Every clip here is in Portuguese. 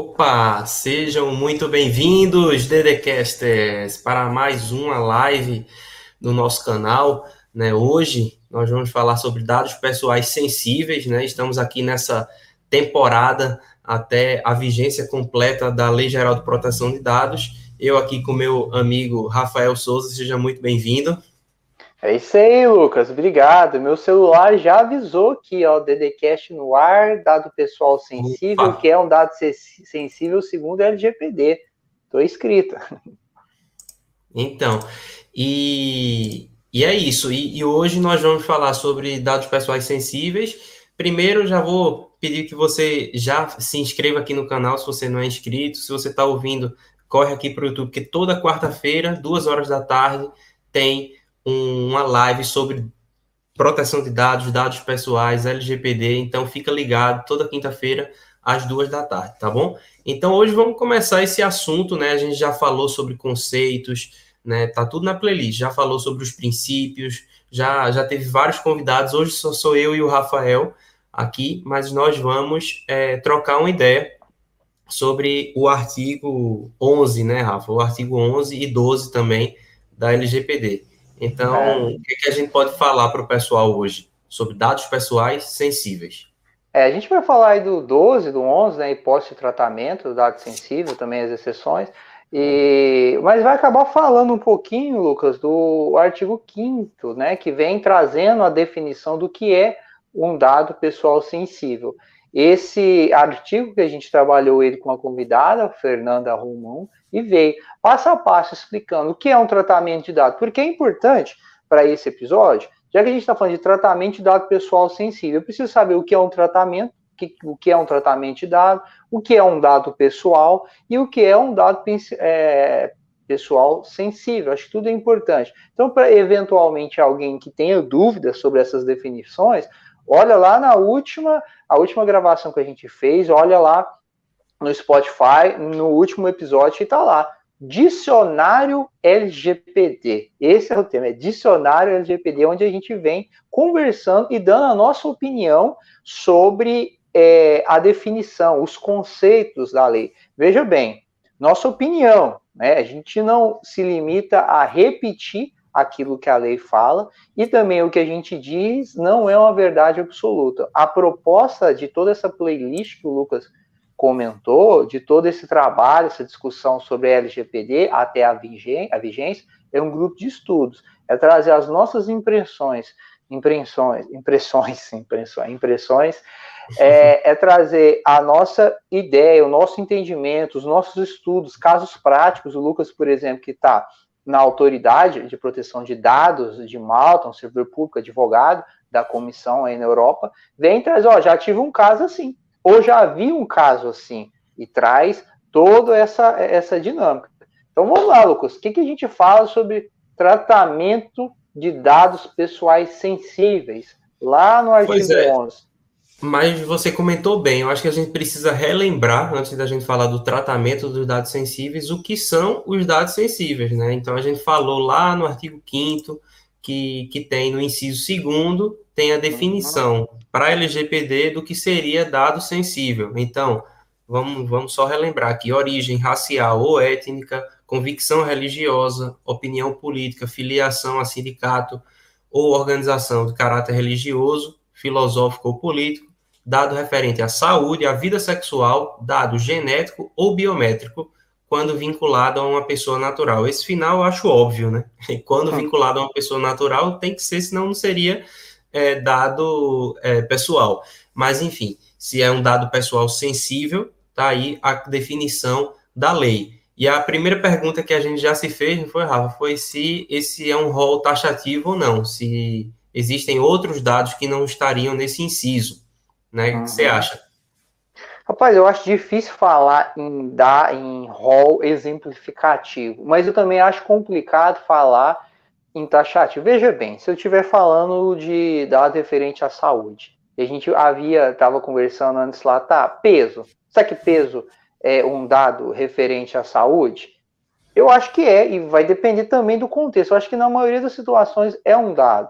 Opa, sejam muito bem-vindos, Dedecasters, para mais uma live do nosso canal. Né? Hoje nós vamos falar sobre dados pessoais sensíveis, né? Estamos aqui nessa temporada até a vigência completa da Lei Geral de Proteção de Dados. Eu aqui com meu amigo Rafael Souza, seja muito bem-vindo. É isso aí, Lucas. Obrigado. Meu celular já avisou aqui, ó, DDCast no ar, dado pessoal sensível, Opa. que é um dado sensível segundo a LGPD. Estou escrita. Então, e, e é isso. E, e, hoje nós vamos falar sobre dados pessoais sensíveis. Primeiro, já vou pedir que você já se inscreva aqui no canal se você não é inscrito. Se você está ouvindo, corre aqui para o YouTube, porque toda quarta-feira, duas horas da tarde, tem uma live sobre proteção de dados, dados pessoais, LGPD. Então, fica ligado toda quinta-feira às duas da tarde, tá bom? Então, hoje vamos começar esse assunto, né? A gente já falou sobre conceitos, né? Tá tudo na playlist. Já falou sobre os princípios, já já teve vários convidados. Hoje só sou eu e o Rafael aqui, mas nós vamos é, trocar uma ideia sobre o artigo 11, né, Rafa? O artigo 11 e 12 também da LGPD. Então, é. o que, que, a gente pode falar para o pessoal hoje sobre dados pessoais sensíveis? É, a gente vai falar aí do 12, do 11, né, hipótese de tratamento do dado sensível, também as exceções, e, mas vai acabar falando um pouquinho, Lucas, do artigo 5 né, que vem trazendo a definição do que é um dado pessoal sensível. Esse artigo que a gente trabalhou ele com a convidada, Fernanda Romão, e veio passo a passo explicando o que é um tratamento de dados, porque é importante para esse episódio, já que a gente está falando de tratamento de dado pessoal sensível, eu preciso saber o que é um tratamento, o que é um tratamento de dado, o que é um dado pessoal e o que é um dado é, pessoal sensível. Acho que tudo é importante. Então, para eventualmente alguém que tenha dúvidas sobre essas definições, olha lá na última, a última gravação que a gente fez, olha lá no Spotify, no último episódio, e tá lá. Dicionário LGPD. Esse é o tema, é Dicionário LGPD, onde a gente vem conversando e dando a nossa opinião sobre é, a definição, os conceitos da lei. Veja bem, nossa opinião, né? A gente não se limita a repetir aquilo que a lei fala e também o que a gente diz não é uma verdade absoluta. A proposta de toda essa playlist que o Lucas comentou, de todo esse trabalho, essa discussão sobre a LGPD até a vigência, é um grupo de estudos. É trazer as nossas impressões, impressões, impressões, impressões, impressões é, é, trazer a nossa ideia, o nosso entendimento, os nossos estudos, casos práticos. O Lucas, por exemplo, que está na autoridade de proteção de dados de Malta, um servidor público, advogado da comissão aí na Europa, vem trazer, ó, já tive um caso assim ou já havia um caso assim, e traz toda essa, essa dinâmica. Então vamos lá, Lucas, o que, que a gente fala sobre tratamento de dados pessoais sensíveis, lá no artigo é. 11? Mas você comentou bem, eu acho que a gente precisa relembrar, antes da gente falar do tratamento dos dados sensíveis, o que são os dados sensíveis, né? Então a gente falou lá no artigo 5 que, que tem no inciso 2 tem a definição para LGPD do que seria dado sensível. Então, vamos, vamos só relembrar aqui: origem racial ou étnica, convicção religiosa, opinião política, filiação a sindicato ou organização de caráter religioso, filosófico ou político, dado referente à saúde, à vida sexual, dado genético ou biométrico, quando vinculado a uma pessoa natural. Esse final eu acho óbvio, né? quando vinculado a uma pessoa natural, tem que ser, senão não seria é, dado é, pessoal. Mas, enfim, se é um dado pessoal sensível, tá aí a definição da lei. E a primeira pergunta que a gente já se fez, não foi, Rafa, foi se esse é um rol taxativo ou não, se existem outros dados que não estariam nesse inciso, né? O que você uhum. acha? Rapaz, eu acho difícil falar em dar em rol exemplificativo, mas eu também acho complicado falar em taxativo. Veja bem, se eu estiver falando de dados referente à saúde, e a gente havia, estava conversando antes lá, tá, peso. Será que peso é um dado referente à saúde? Eu acho que é, e vai depender também do contexto. Eu acho que na maioria das situações é um dado.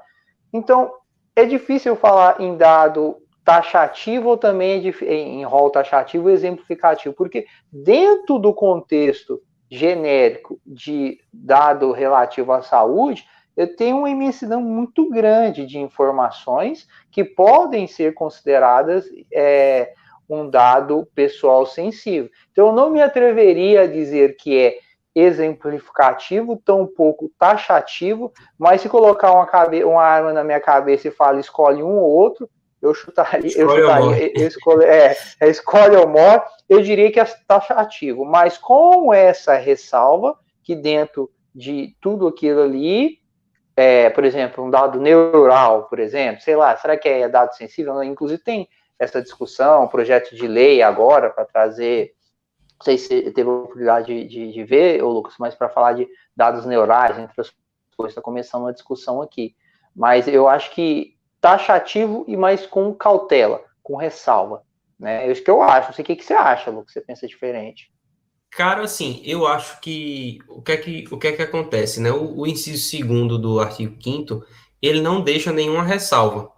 Então, é difícil falar em dado taxativo ou também é em rol taxativo exemplificativo? Porque dentro do contexto genérico de dado relativo à saúde, eu tenho uma imensidão muito grande de informações que podem ser consideradas é, um dado pessoal sensível. Então, eu não me atreveria a dizer que é exemplificativo, tão pouco taxativo, mas se colocar uma, uma arma na minha cabeça e falar escolhe um ou outro, eu chutaria, eu chutaria, eu escolhe, é, é, escolhe ou morre, eu diria que é taxativo, mas com essa ressalva, que dentro de tudo aquilo ali, é, por exemplo, um dado neural, por exemplo, sei lá, será que é dado sensível? Inclusive tem essa discussão, projeto de lei agora para trazer não sei se teve a oportunidade de, de, de ver, ô Lucas, mas para falar de dados neurais, entre as coisas, está começando uma discussão aqui. Mas eu acho que taxativo e mais com cautela, com ressalva. Né? É isso que eu acho. Não sei o que, que você acha, Lucas, você pensa diferente. Cara, assim, eu acho que o que é que, o que, é que acontece, né? O, o inciso segundo do artigo 5 ele não deixa nenhuma ressalva,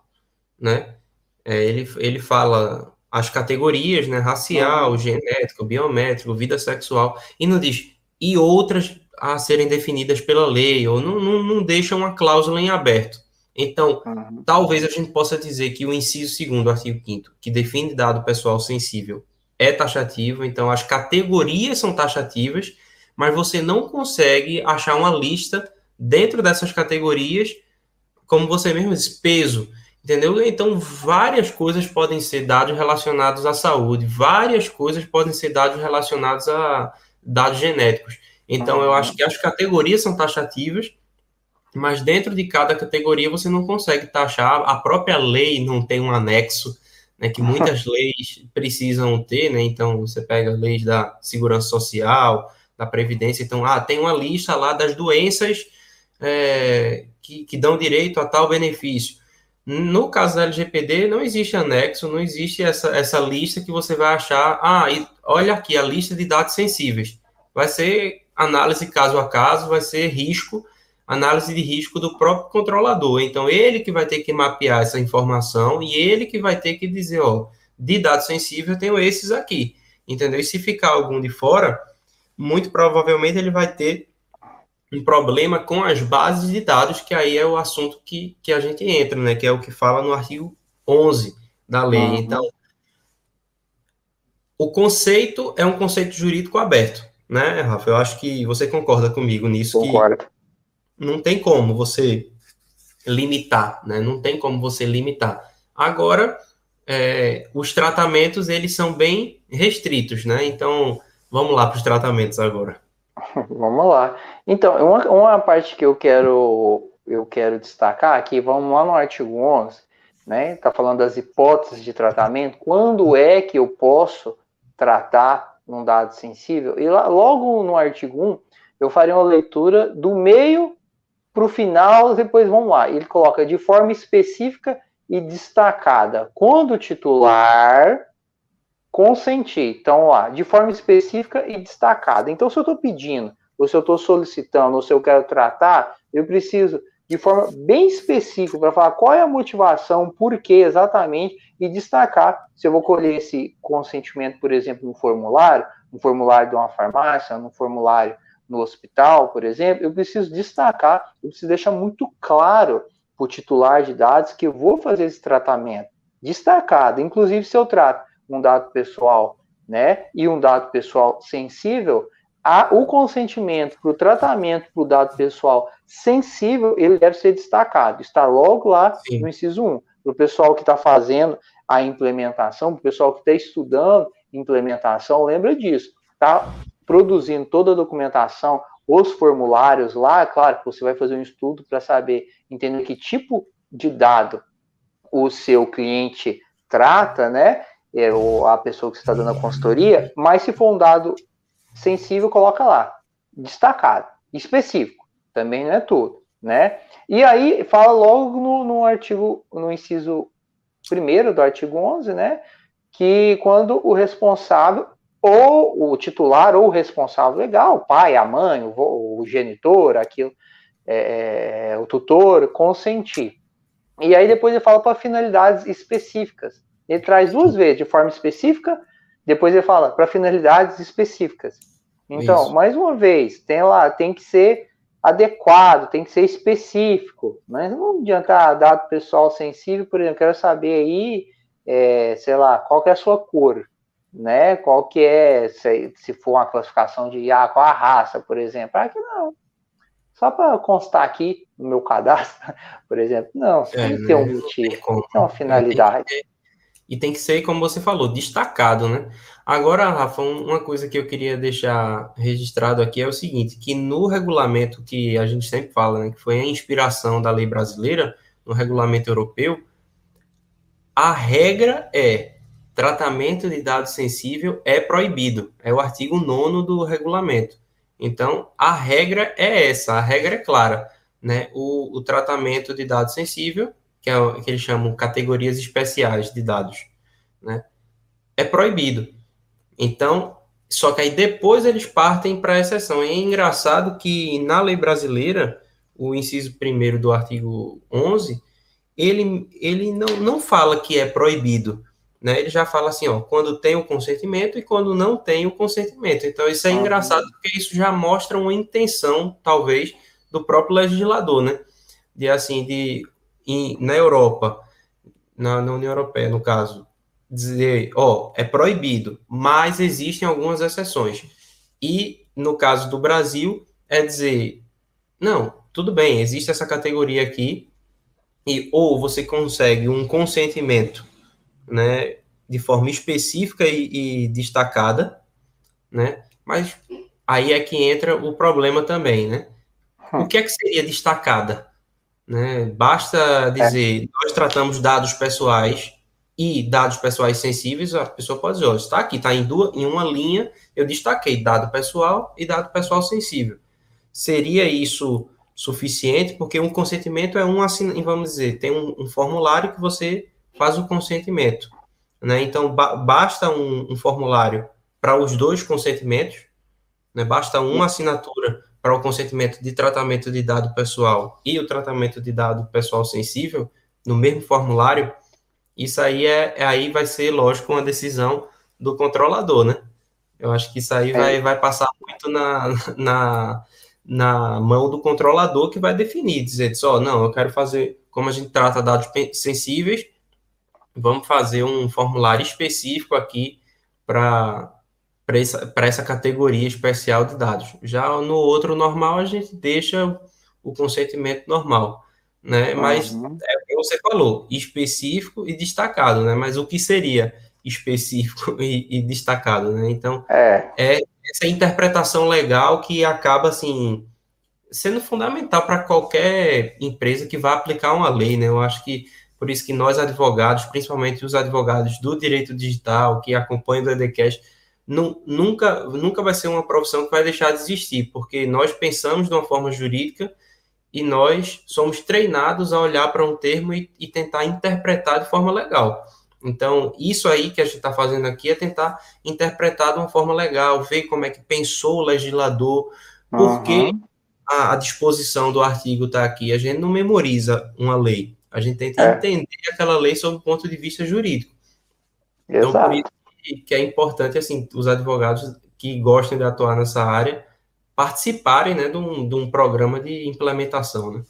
né? É, ele, ele fala as categorias, né, racial, uhum. genético, biométrico, vida sexual, e não diz, e outras a serem definidas pela lei, ou não, não, não deixa uma cláusula em aberto. Então, uhum. talvez a gente possa dizer que o inciso segundo do artigo 5 que define dado pessoal sensível, é taxativo, então as categorias são taxativas, mas você não consegue achar uma lista dentro dessas categorias, como você mesmo diz, peso, Entendeu? Então, várias coisas podem ser dados relacionados à saúde, várias coisas podem ser dados relacionados a dados genéticos. Então, eu acho que as categorias são taxativas, mas dentro de cada categoria você não consegue taxar. A própria lei não tem um anexo, né, que muitas leis precisam ter, né? Então, você pega leis da segurança social, da previdência, então, ah, tem uma lista lá das doenças é, que, que dão direito a tal benefício. No caso da LGPD, não existe anexo, não existe essa, essa lista que você vai achar. Ah, e olha aqui a lista de dados sensíveis. Vai ser análise caso a caso, vai ser risco, análise de risco do próprio controlador. Então, ele que vai ter que mapear essa informação e ele que vai ter que dizer: ó, de dados sensíveis eu tenho esses aqui. Entendeu? E se ficar algum de fora, muito provavelmente ele vai ter um problema com as bases de dados, que aí é o assunto que, que a gente entra, né? Que é o que fala no artigo 11 da lei. Uhum. Então, o conceito é um conceito jurídico aberto, né, Rafa? Eu acho que você concorda comigo nisso. Concordo. Não tem como você limitar, né? Não tem como você limitar. Agora, é, os tratamentos, eles são bem restritos, né? Então, vamos lá para os tratamentos agora. Vamos lá. Então, uma, uma parte que eu quero, eu quero destacar aqui, vamos lá no artigo 11, né? Está falando das hipóteses de tratamento. Quando é que eu posso tratar um dado sensível? E lá, logo no artigo 1, eu farei uma leitura do meio para o final, depois vamos lá. Ele coloca de forma específica e destacada. Quando o titular consentir. Então, lá, de forma específica e destacada. Então, se eu estou pedindo, ou se eu estou solicitando, ou se eu quero tratar, eu preciso de forma bem específica para falar qual é a motivação, por que exatamente, e destacar se eu vou colher esse consentimento, por exemplo, no formulário, no formulário de uma farmácia, no formulário no hospital, por exemplo, eu preciso destacar, eu preciso deixar muito claro para o titular de dados que eu vou fazer esse tratamento destacado. Inclusive, se eu trato um dado pessoal, né, e um dado pessoal sensível, a, o consentimento para o tratamento para o dado pessoal sensível, ele deve ser destacado, está logo lá Sim. no inciso 1. Para o pessoal que está fazendo a implementação, para o pessoal que está estudando implementação, lembra disso, está produzindo toda a documentação, os formulários lá, claro que você vai fazer um estudo para saber, entender que tipo de dado o seu cliente trata, né? é, ou a pessoa que está dando a consultoria, mas se for um dado sensível, coloca lá, destacado, específico, também não é tudo, né? E aí fala logo no, no artigo, no inciso primeiro do artigo 11, né, que quando o responsável ou o titular ou o responsável legal, o pai, a mãe, o, o genitor, aquilo, é, é, o tutor, consentir. E aí depois ele fala para finalidades específicas Ele traz duas vezes, de forma específica, depois ele fala para finalidades específicas. Então, Isso. mais uma vez, tem lá, tem que ser adequado, tem que ser específico. Mas não adianta dado pessoal sensível, por exemplo, quero saber aí, é, sei lá, qual que é a sua cor, né? Qual que é, se, se for uma classificação de ah, qual a raça, por exemplo. Ah, que não. Só para constar aqui no meu cadastro, por exemplo, não, é, tem que ter um né? motivo, tem uma finalidade. Tem e tem que ser, como você falou, destacado, né? Agora, Rafa, uma coisa que eu queria deixar registrado aqui é o seguinte, que no regulamento que a gente sempre fala, né, que foi a inspiração da lei brasileira, no regulamento europeu, a regra é tratamento de dado sensível é proibido. É o artigo 9 do regulamento. Então, a regra é essa, a regra é clara. Né? O, o tratamento de dado sensível que, é, que eles chamam categorias especiais de dados, né? É proibido. Então, só que aí depois eles partem para a exceção. E é engraçado que na lei brasileira, o inciso primeiro do artigo 11, ele, ele não, não fala que é proibido, né? Ele já fala assim, ó, quando tem o consentimento e quando não tem o consentimento. Então, isso é engraçado porque isso já mostra uma intenção, talvez, do próprio legislador, né? De assim, de em, na Europa, na, na, União Europeia, no caso, dizer, ó, é proibido, mas existem algumas exceções. E no caso do Brasil, é dizer, não, tudo bem, existe essa categoria aqui, e ou você consegue um consentimento, né, de forma específica e, e destacada, né, mas aí é que entra o problema também, né? O que é que seria destacada? Né? Basta dizer, é. nós tratamos dados pessoais e dados pessoais sensíveis, a pessoa pode dizer, olha, está aqui, está em, duas, em uma linha, eu destaquei dado pessoal e dado pessoal sensível. Seria isso suficiente? Porque um consentimento é um, vamos dizer, tem um, um formulário que você faz o consentimento. Né? Então, ba basta um, um formulário para os dois consentimentos, né? basta uma assinatura para o consentimento de tratamento de dado pessoal e o tratamento de dado pessoal sensível no mesmo formulário, isso aí é, é aí vai ser, lógico, uma decisão do controlador, né? Eu acho que isso aí é. vai, vai passar muito na, na, na mão do controlador que vai definir, dizer só, não, eu quero fazer, como a gente trata dados sensíveis, vamos fazer um formulário específico aqui para para essa, essa categoria especial de dados. Já no outro normal, a gente deixa o consentimento normal, né? Mas uhum. é o que você falou, específico e destacado, né? Mas o que seria específico e, e destacado, né? Então, é. é essa interpretação legal que acaba, assim, sendo fundamental para qualquer empresa que vá aplicar uma lei, né? Eu acho que por isso que nós advogados, principalmente os advogados do direito digital que acompanham o EDCast, nunca, nunca vai ser uma profissão que vai deixar de existir, porque nós pensamos de uma forma jurídica e nós somos treinados a olhar para um termo e, e tentar interpretar de forma legal. Então, isso aí que a gente está fazendo aqui é tentar interpretar de uma forma legal, ver como é que pensou o legislador, porque uhum. a, a, disposição do artigo está aqui. A gente não memoriza uma lei, a gente tenta é. entender aquela lei sob o ponto de vista jurídico. Exato. Então, por isso, que, é importante, assim, os advogados que gostem de atuar nessa área participarem, né, de um, de um programa de implementação, né?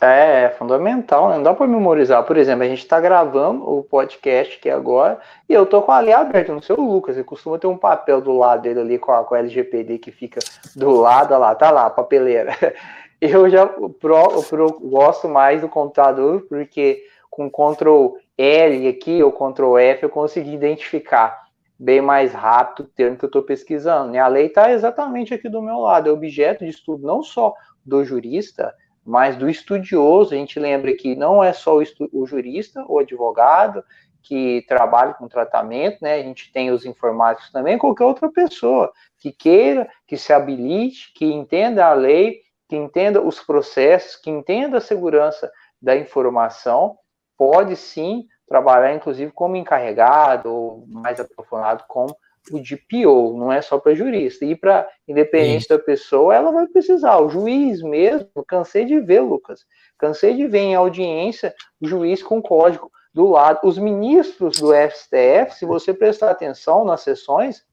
É, é fundamental, né? não dá para memorizar. Por exemplo, a gente está gravando o podcast aqui agora e eu tô com a linha aberta no seu Lucas. Ele costuma ter um papel do lado dele ali com a, com a LGPD que fica do lado, lá, tá lá, papeleira. Eu já pro, pro, gosto mais do computador porque com Ctrl L aqui ou Ctrl F, eu consegui identificar bem mais rápido o termo que eu estou pesquisando. Né? A lei está exatamente aqui do meu lado, é objeto de estudo não só do jurista, mas do estudioso. A gente lembra que não é só o, o jurista, o advogado, que trabalha com tratamento, né? A gente tem os informáticos também, qualquer outra pessoa que queira, que se habilite, que entenda a lei, que entenda os processos, que entenda a segurança da informação pode sim trabalhar, inclusive, como encarregado ou mais aprofundado com o DPO, não é só para jurista. E para independente Isso. da pessoa, ela vai precisar. O juiz mesmo, cansei de ver, Lucas, cansei de ver em audiência o juiz com código do lado. Os ministros do STF, se você prestar atenção nas sessões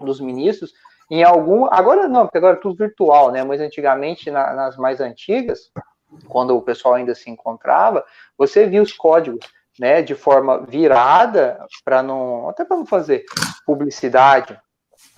dos ministros, em algum. Agora não, porque agora é tudo virtual, né? Mas antigamente, na, nas mais antigas, quando o pessoal ainda se encontrava, você via os códigos. Né, de forma virada para não até para não fazer publicidade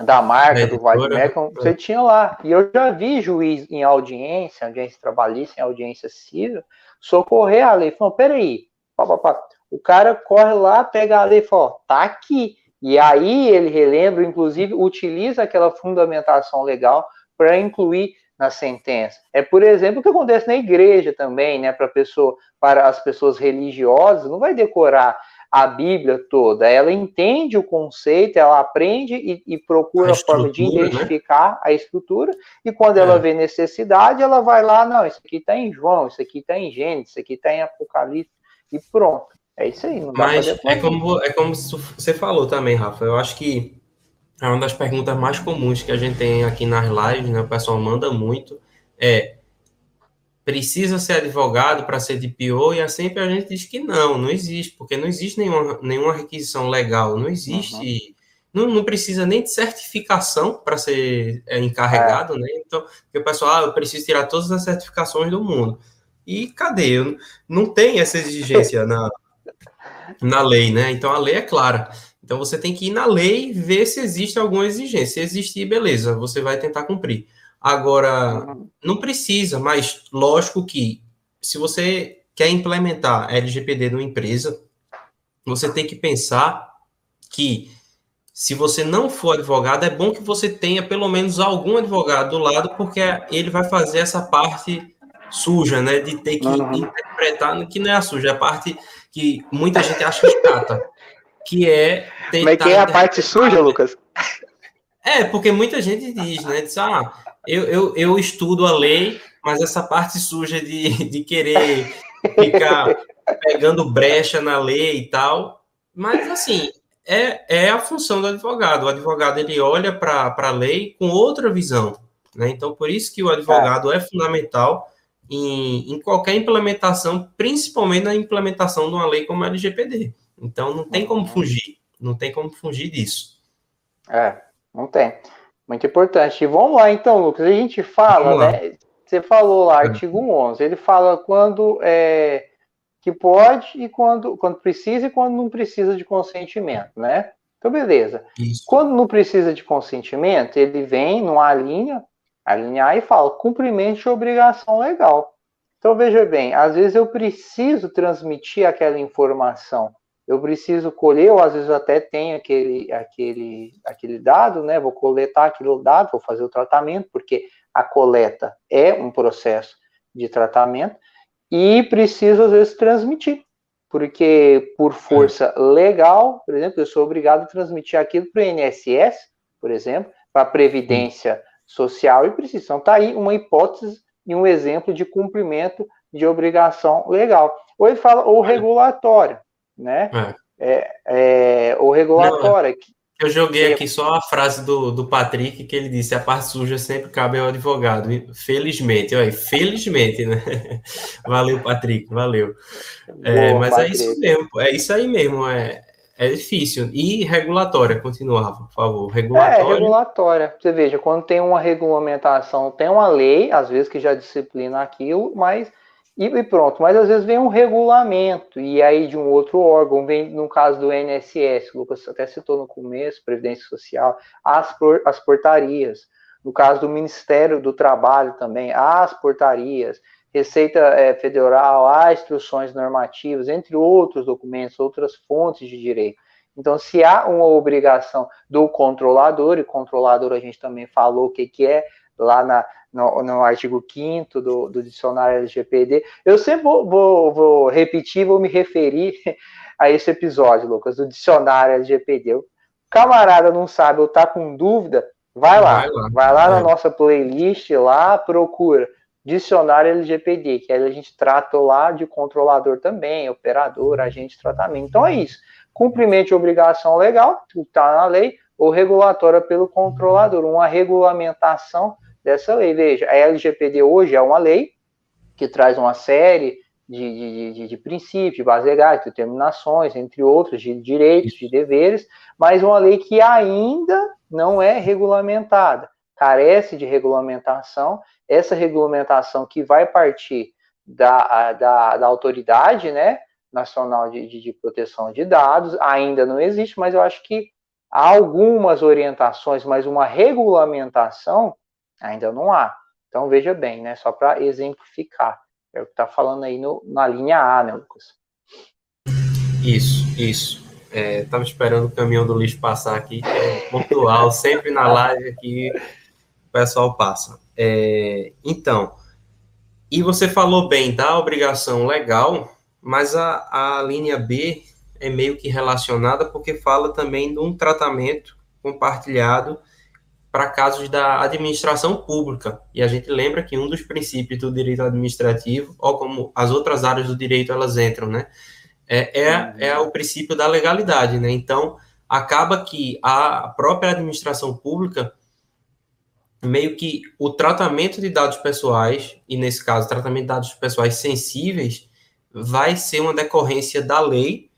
da marca é, do White Macron, você tinha lá. E eu já vi juiz em audiência, audiência trabalhista, em audiência civil, socorrer a lei. Falou, peraí, pá, pá, pá. o cara corre lá, pega a lei e fala, tá aqui. E aí ele relembra, inclusive, utiliza aquela fundamentação legal para incluir na sentença. É, por exemplo, o que acontece na igreja também, né, para pessoa, para as pessoas religiosas, não vai decorar a Bíblia toda. Ela entende o conceito, ela aprende e, e procura a, a forma de né? identificar né? a estrutura, e quando é. ela vê necessidade, ela vai lá, não, isso aqui está em João, isso aqui está em Gênesis, isso aqui está em Apocalipse, e pronto. É isso aí. Mas é como, é como você falou também, Rafa. Eu acho que é uma das perguntas mais comuns que a gente tem aqui nas lives, né? O pessoal manda muito. É precisa ser advogado para ser DPO e é sempre a gente diz que não, não existe, porque não existe nenhuma, nenhuma requisição legal, não existe, uhum. não, não precisa nem de certificação para ser é, encarregado, é. né? Então, o pessoal, ah, eu preciso tirar todas as certificações do mundo. E cadê? Não tem essa exigência na, na lei, né? Então a lei é clara. Então você tem que ir na lei ver se existe alguma exigência. Se existir, beleza, você vai tentar cumprir. Agora, não precisa, mas lógico que se você quer implementar LGPD numa empresa, você tem que pensar que se você não for advogado, é bom que você tenha pelo menos algum advogado do lado, porque ele vai fazer essa parte suja, né? De ter que uhum. interpretar, que não é a suja, é a parte que muita gente acha chata, que é é que é a parte suja, Lucas? É, porque muita gente diz, né? Diz, ah, eu, eu, eu estudo a lei, mas essa parte suja de, de querer ficar pegando brecha na lei e tal. Mas, assim, é, é a função do advogado. O advogado, ele olha para a lei com outra visão. Né? Então, por isso que o advogado é, é fundamental em, em, qualquer implementação, principalmente na implementação de uma lei como a LGPD. Então, não tem como fugir. Não tem como fugir disso. É, não tem. Muito importante. E vamos lá, então, Lucas. A gente fala, né? Você falou lá, é. artigo 11. Ele fala quando é, que pode e quando, quando precisa e quando não precisa de consentimento, né? Então, beleza. Isso. Quando não precisa de consentimento, ele vem numa linha, alinhar e fala cumprimento de obrigação legal. Então, veja bem, às vezes eu preciso transmitir aquela informação eu preciso colher, ou às vezes até tenho aquele, aquele, aquele dado, né? Vou coletar aquele dado, vou fazer o tratamento, porque a coleta é um processo de tratamento, e preciso, às vezes, transmitir, porque por força legal, por exemplo, eu sou obrigado a transmitir aquilo para o INSS, por exemplo, para a Previdência Social, e preciso. Então, está aí uma hipótese e um exemplo de cumprimento de obrigação legal. Ou ele fala, ou regulatório né? É. É, é o regulatório. Não, eu joguei aqui só a frase do, do Patrick que ele disse: a parte suja sempre cabe ao advogado. Felizmente, olha, felizmente, né? valeu, Patrick, valeu. É, mas Patrick. é isso mesmo, é isso aí mesmo, é, é difícil. E regulatória, continuava, por favor. Regulatória. É, regulatória. Você veja, quando tem uma regulamentação, tem uma lei, às vezes, que já disciplina aquilo, mas e, pronto, mas às vezes vem um regulamento, e aí de um outro órgão, vem no caso do NSS, o Lucas até citou no começo, Previdência Social, as, as portarias, no caso do Ministério do Trabalho também, as portarias, Receita é, Federal, as instruções normativas, entre outros documentos, outras fontes de direito. Então, se há uma obrigação do controlador, e controlador a gente também falou o que, que é, lá na, no, no artigo 5 do, do dicionário LGPD. Eu sempre vou, vou, vou, repetir, vou me referir a esse episódio, Lucas, do dicionário LGPD. O camarada não sabe ou está com dúvida, vai lá, vai lá, vai lá na nossa playlist, lá procura dicionário LGPD, que aí a gente trata lá de controlador também, operador, agente de tratamento. Então é isso. Cumprimento de obrigação legal, que está na lei, ou regulatória pelo controlador, uma regulamentação dessa lei. Veja, a LGPD hoje é uma lei que traz uma série de, de, de, de princípios, de bases legais, de determinações, entre outros, de direitos, de deveres, mas uma lei que ainda não é regulamentada, carece de regulamentação. Essa regulamentação que vai partir da, da, da autoridade né, nacional de, de, de proteção de dados ainda não existe, mas eu acho que há algumas orientações, mas uma regulamentação ainda não há. Então veja bem, né, só para exemplificar. É o que está falando aí no, na linha A, né, Lucas? Isso, isso. Estava é, esperando o caminhão do lixo passar aqui, é pontual, sempre na live aqui o pessoal passa. É, então, e você falou bem da obrigação legal, mas a, a linha B é meio que relacionada porque fala também de um tratamento compartilhado para casos da administração pública. E a gente lembra que um dos princípios do direito administrativo, ou como as outras áreas do direito elas entram, né, é, é, é o princípio da legalidade, né? Então, acaba que a própria administração pública meio que o tratamento de dados pessoais, e nesse caso, tratamento de dados pessoais sensíveis, vai ser uma decorrência da lei,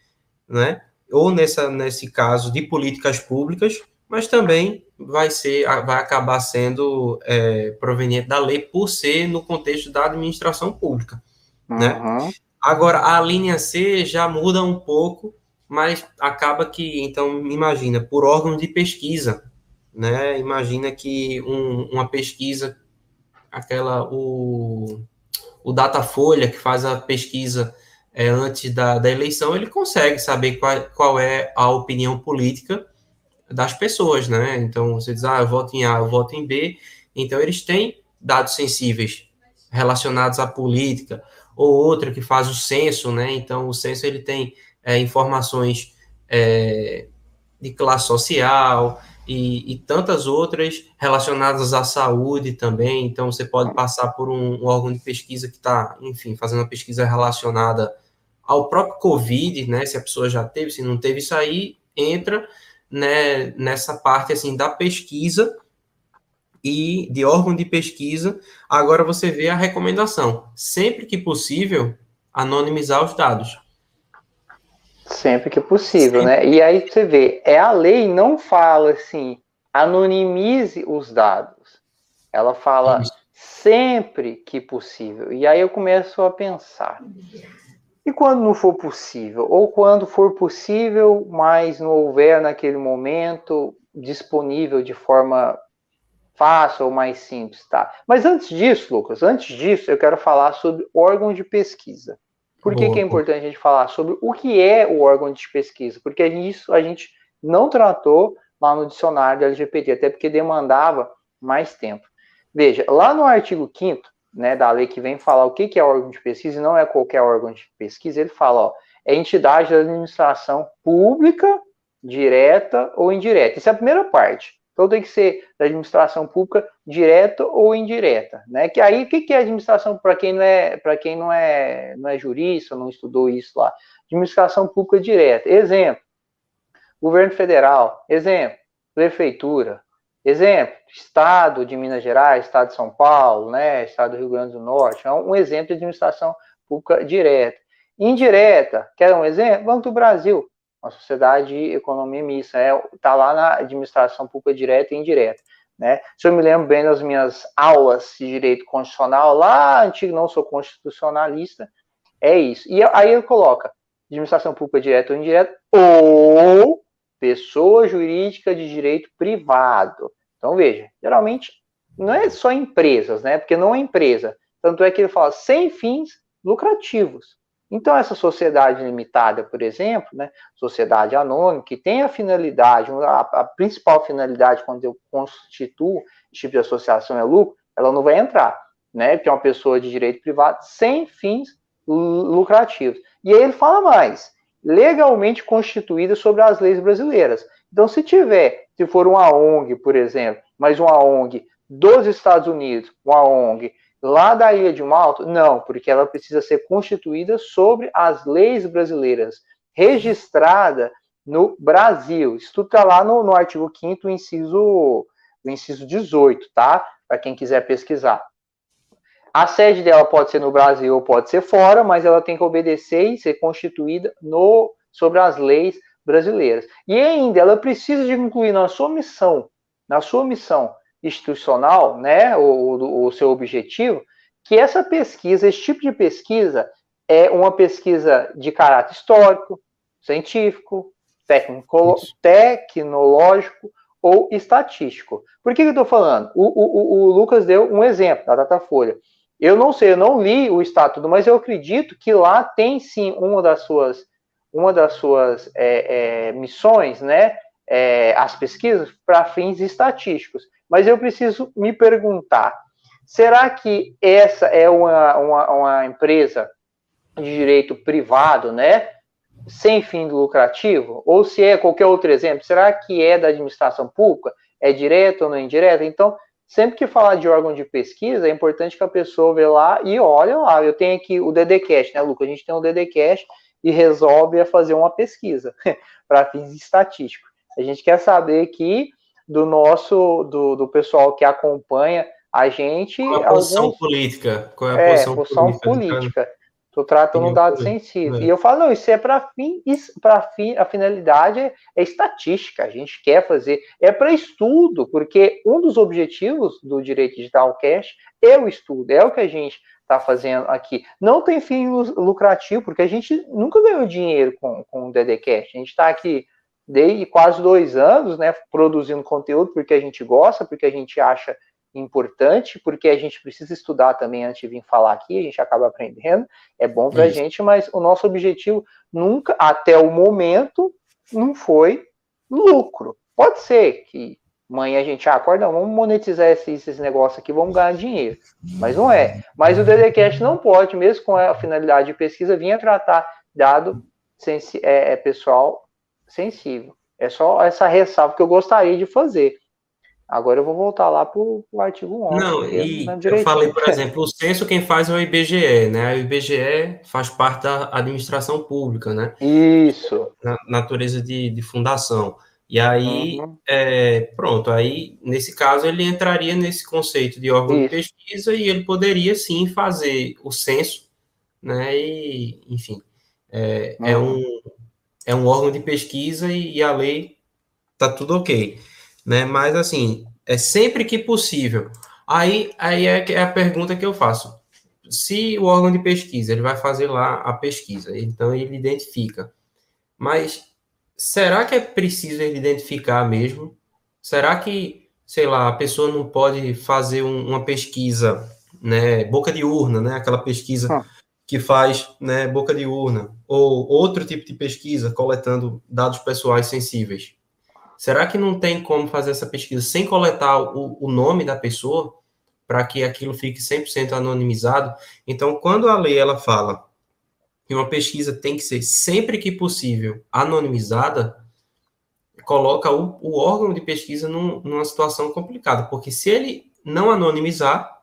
né? Ou nessa, nesse caso de políticas públicas, mas também vai ser, vai acabar sendo é, proveniente da lei por ser no contexto da administração pública, uhum. né? Agora a linha C já muda um pouco, mas acaba que então imagina por órgão de pesquisa, né? Imagina que um, uma pesquisa, aquela o o Datafolha que faz a pesquisa é, antes da, da eleição, ele consegue saber qual, qual é a opinião política das pessoas, né? Então, você diz, ah, eu voto em A, eu voto em B. Então, eles têm dados sensíveis relacionados à política, ou outra que faz o censo, né? Então, o censo, ele tem é, informações é, de classe social e, e, tantas outras relacionadas à saúde também. Então, você pode passar por um, um órgão de pesquisa que está, enfim, fazendo uma pesquisa relacionada ao próprio Covid, né? Se a pessoa já teve, se não teve, isso aí entra né, nessa parte assim da pesquisa e de órgão de pesquisa. Agora você vê a recomendação, sempre que possível, anonimizar os dados. Sempre que possível, né? E aí você vê, é a lei não fala assim, anonimize os dados. Ela fala Isso. sempre que possível. E aí eu começo a pensar. E quando não for possível? Ou quando for possível, mas não houver naquele momento disponível de forma fácil ou mais simples, tá? Mas antes disso, Lucas, antes disso, eu quero falar sobre órgão de pesquisa. Por que, que é importante a gente falar sobre o que é o órgão de pesquisa? Porque isso a gente não tratou lá no dicionário do LGBT, até porque demandava mais tempo. Veja, lá no artigo 5 né, da lei que vem falar o que, que é órgão de pesquisa e não é qualquer órgão de pesquisa, ele fala, ó, é entidade da administração pública, direta ou indireta. Isso é a primeira parte. Então tem que ser da administração pública direta ou indireta, né? Que aí o que, que é administração para quem não é para quem não é não é jurista, não estudou isso lá? Administração pública direta. Exemplo: governo federal. Exemplo: prefeitura. Exemplo, Estado de Minas Gerais, Estado de São Paulo, né, Estado do Rio Grande do Norte, é um exemplo de administração pública direta. Indireta, quer um exemplo? Banco do Brasil, uma sociedade de economia mista, está é, tá lá na administração pública direta e indireta. Né? Se eu me lembro bem das minhas aulas de direito constitucional, lá antigo, não sou constitucionalista, é isso. E aí ele coloca administração pública direta ou indireta, ou pessoa jurídica de direito privado. Então, veja, geralmente não é só empresas, né? Porque não é empresa. Tanto é que ele fala sem fins lucrativos. Então, essa sociedade limitada, por exemplo, né, sociedade anônima, que tem a finalidade, a, a principal finalidade quando eu constituo esse tipo de associação é lucro, ela não vai entrar, né? Porque é uma pessoa de direito privado sem fins lucrativos. E aí ele fala mais: legalmente constituída sobre as leis brasileiras. Então, se tiver, se for uma ONG, por exemplo, mas uma ONG dos Estados Unidos, uma ONG lá da Ilha de Malta, não, porque ela precisa ser constituída sobre as leis brasileiras, registrada no Brasil. Isso está lá no, no artigo 5 inciso, o inciso 18, tá? Para quem quiser pesquisar. A sede dela pode ser no Brasil ou pode ser fora, mas ela tem que obedecer e ser constituída no, sobre as leis brasileiras. E ainda, ela precisa de incluir na sua missão, na sua missão institucional, né, o, o seu objetivo, que essa pesquisa, esse tipo de pesquisa, é uma pesquisa de caráter histórico, científico, tecnológico ou estatístico. Por que, que eu estou falando? O, o, o, Lucas deu um exemplo da Datafolha. Eu não sei, eu não li o estatuto, mas eu acredito que lá tem sim uma das suas, uma das suas é, é, missões, né? É, as pesquisas para fins estatísticos. Mas eu preciso me perguntar: será que essa é uma, uma, uma empresa de direito privado, né? Sem fim lucrativo? Ou se é qualquer outro exemplo, será que é da administração pública? É direto ou não é indireto? Então, sempre que falar de órgão de pesquisa, é importante que a pessoa vê lá e olha lá. Eu tenho aqui o DDCast, né, Lucas? A gente tem o DDCast e resolve fazer uma pesquisa para fins estatísticos. A gente quer saber aqui do nosso, do, do pessoal que acompanha a gente. Qual é a posição alguns... política? Qual é a posição, é, posição política? política. Tu trata no dado sensível. É. E eu falo, não, isso é para fim, para fim, a finalidade é, é, estatística, a gente quer fazer, é para estudo, porque um dos objetivos do direito digital cash é o estudo, é o que a gente está fazendo aqui. Não tem fim lucrativo, porque a gente nunca ganhou dinheiro com, com o DDCast. A gente está aqui desde quase dois anos, né, produzindo conteúdo porque a gente gosta, porque a gente acha importante, porque a gente precisa estudar também antes de vir falar aqui, a gente acaba aprendendo, é bom para a gente, mas o nosso objetivo nunca, até o momento, não foi lucro. Pode ser que amanhã a gente acorda, vamos monetizar esses, esses negócios aqui, vamos ganhar dinheiro. Mas não é. Mas o DDCast não pode, mesmo com a finalidade de pesquisa, vir a tratar dado é, é, pessoal sensível. É só essa ressalva que eu gostaria de fazer. Agora eu vou voltar lá para o artigo 11. Não, e eu falei, por exemplo, o censo quem faz é o IBGE, né? O IBGE faz parte da administração pública, né? Isso. Na natureza de, de fundação. E aí, uhum. é, pronto, aí, nesse caso, ele entraria nesse conceito de órgão Isso. de pesquisa e ele poderia, sim, fazer o censo, né? E, enfim, é, é uhum. é, um, é um órgão de pesquisa e, e a lei tá tudo ok né? Mas assim, é sempre que possível. Aí, aí é, é a pergunta que eu faço. Se o órgão de pesquisa ele vai fazer lá a pesquisa, então ele identifica. Mas será que é preciso ele identificar mesmo? Será que, sei lá, a pessoa não pode fazer um, uma pesquisa, né, boca de urna, né, aquela pesquisa ah. Que faz, né, boca de urna, ou outro tipo de pesquisa coletando dados pessoais sensíveis? Será que não tem como fazer essa pesquisa sem coletar o, o nome da pessoa para que aquilo fique 100% anonimizado? Então, quando a lei ela fala que uma pesquisa tem que ser sempre que possível anonimizada, coloca o, o órgão de pesquisa num, numa situação complicada, porque se ele não anonimizar,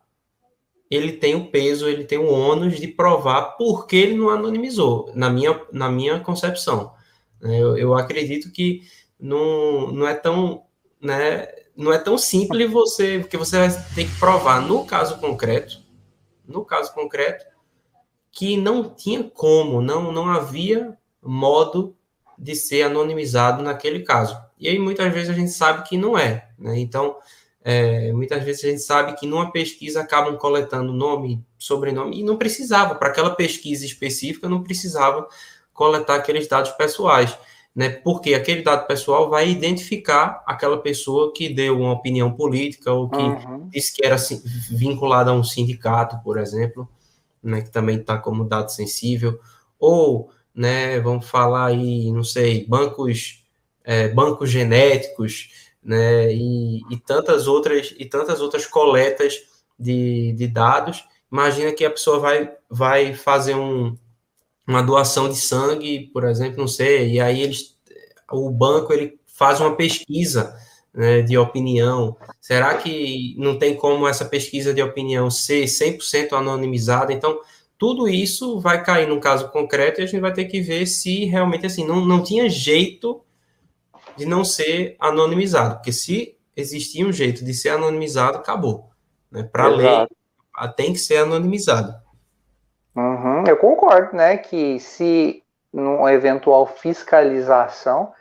ele tem o peso, ele tem o ônus de provar por que ele não anonimizou, na minha, na minha concepção. Eu, eu acredito que não, não é tão, né, não é tão simples você, porque você vai ter que provar no caso concreto, no caso concreto, que não tinha como, não, não havia modo de ser anonimizado naquele caso. E aí muitas vezes a gente sabe que não é, né? Então, é, muitas vezes a gente sabe que numa pesquisa acabam coletando nome, sobrenome, e não precisava, para aquela pesquisa específica, não precisava coletar aqueles dados pessoais né? Porque aquele dado pessoal vai identificar aquela pessoa que deu uma opinião política ou que uhum. disse que era vinculada a um sindicato, por exemplo, né? Que também está como dado sensível, ou, né? Vamos falar aí, não sei, bancos, é, bancos genéticos, né? E, e, tantas outras e tantas outras coletas de, de dados. Imagina que a pessoa vai vai fazer um uma doação de sangue, por exemplo, não sei, e aí eles, o banco ele faz uma pesquisa né, de opinião. Será que não tem como essa pesquisa de opinião ser 100% anonimizada? Então, tudo isso vai cair num caso concreto e a gente vai ter que ver se realmente assim não, não tinha jeito de não ser anonimizado, porque se existia um jeito de ser anonimizado, acabou. Né? Para a lei, tem que ser anonimizado. Uhum, eu concordo, né, que se numa eventual fiscalização,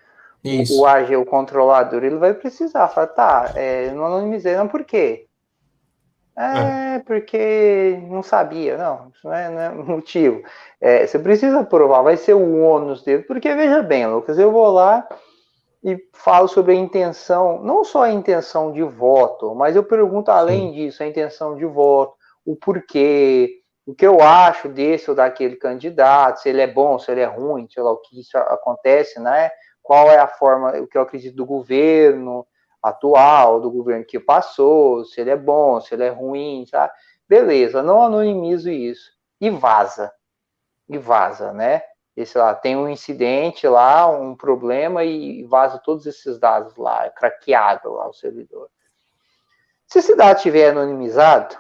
Isso. o AG, o controlador, ele vai precisar falar, tá, é, não anonimizei, não, por quê? É, é, porque não sabia, não, isso não é, não é motivo. É, você precisa provar, vai ser o ônus dele, porque veja bem, Lucas, eu vou lá e falo sobre a intenção, não só a intenção de voto, mas eu pergunto além Sim. disso, a intenção de voto, o porquê, o que eu acho desse ou daquele candidato, se ele é bom, se ele é ruim, sei lá o que isso acontece, né? Qual é a forma, o que eu acredito do governo atual, do governo que passou, se ele é bom, se ele é ruim, sabe? Beleza, não anonimizo isso. E vaza. E vaza, né? Esse lá tem um incidente lá, um problema e vaza todos esses dados lá, é craqueado lá o servidor. Se esse dado estiver anonimizado,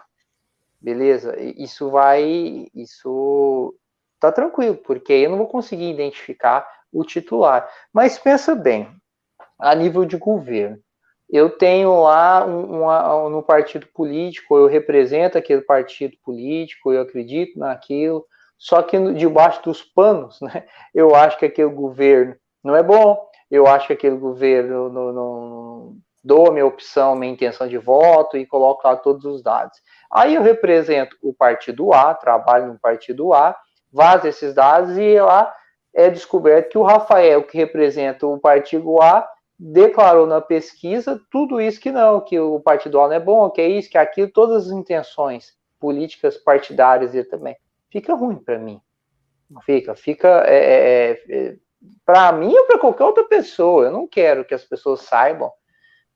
beleza, isso vai, isso tá tranquilo, porque eu não vou conseguir identificar o titular. Mas pensa bem, a nível de governo, eu tenho lá um, um, no partido político, eu represento aquele partido político, eu acredito naquilo, só que debaixo dos panos, né, eu acho que aquele governo não é bom, eu acho que aquele governo não, não dou a minha opção, minha intenção de voto e coloco lá todos os dados. Aí eu represento o partido A, trabalho no partido A, vaza esses dados e lá é descoberto que o Rafael, que representa o partido A, declarou na pesquisa tudo isso que não, que o partido A não é bom, que é isso, que é aquilo, todas as intenções políticas partidárias e também. Fica ruim para mim. Fica, fica é, é, é para mim ou para qualquer outra pessoa. Eu não quero que as pessoas saibam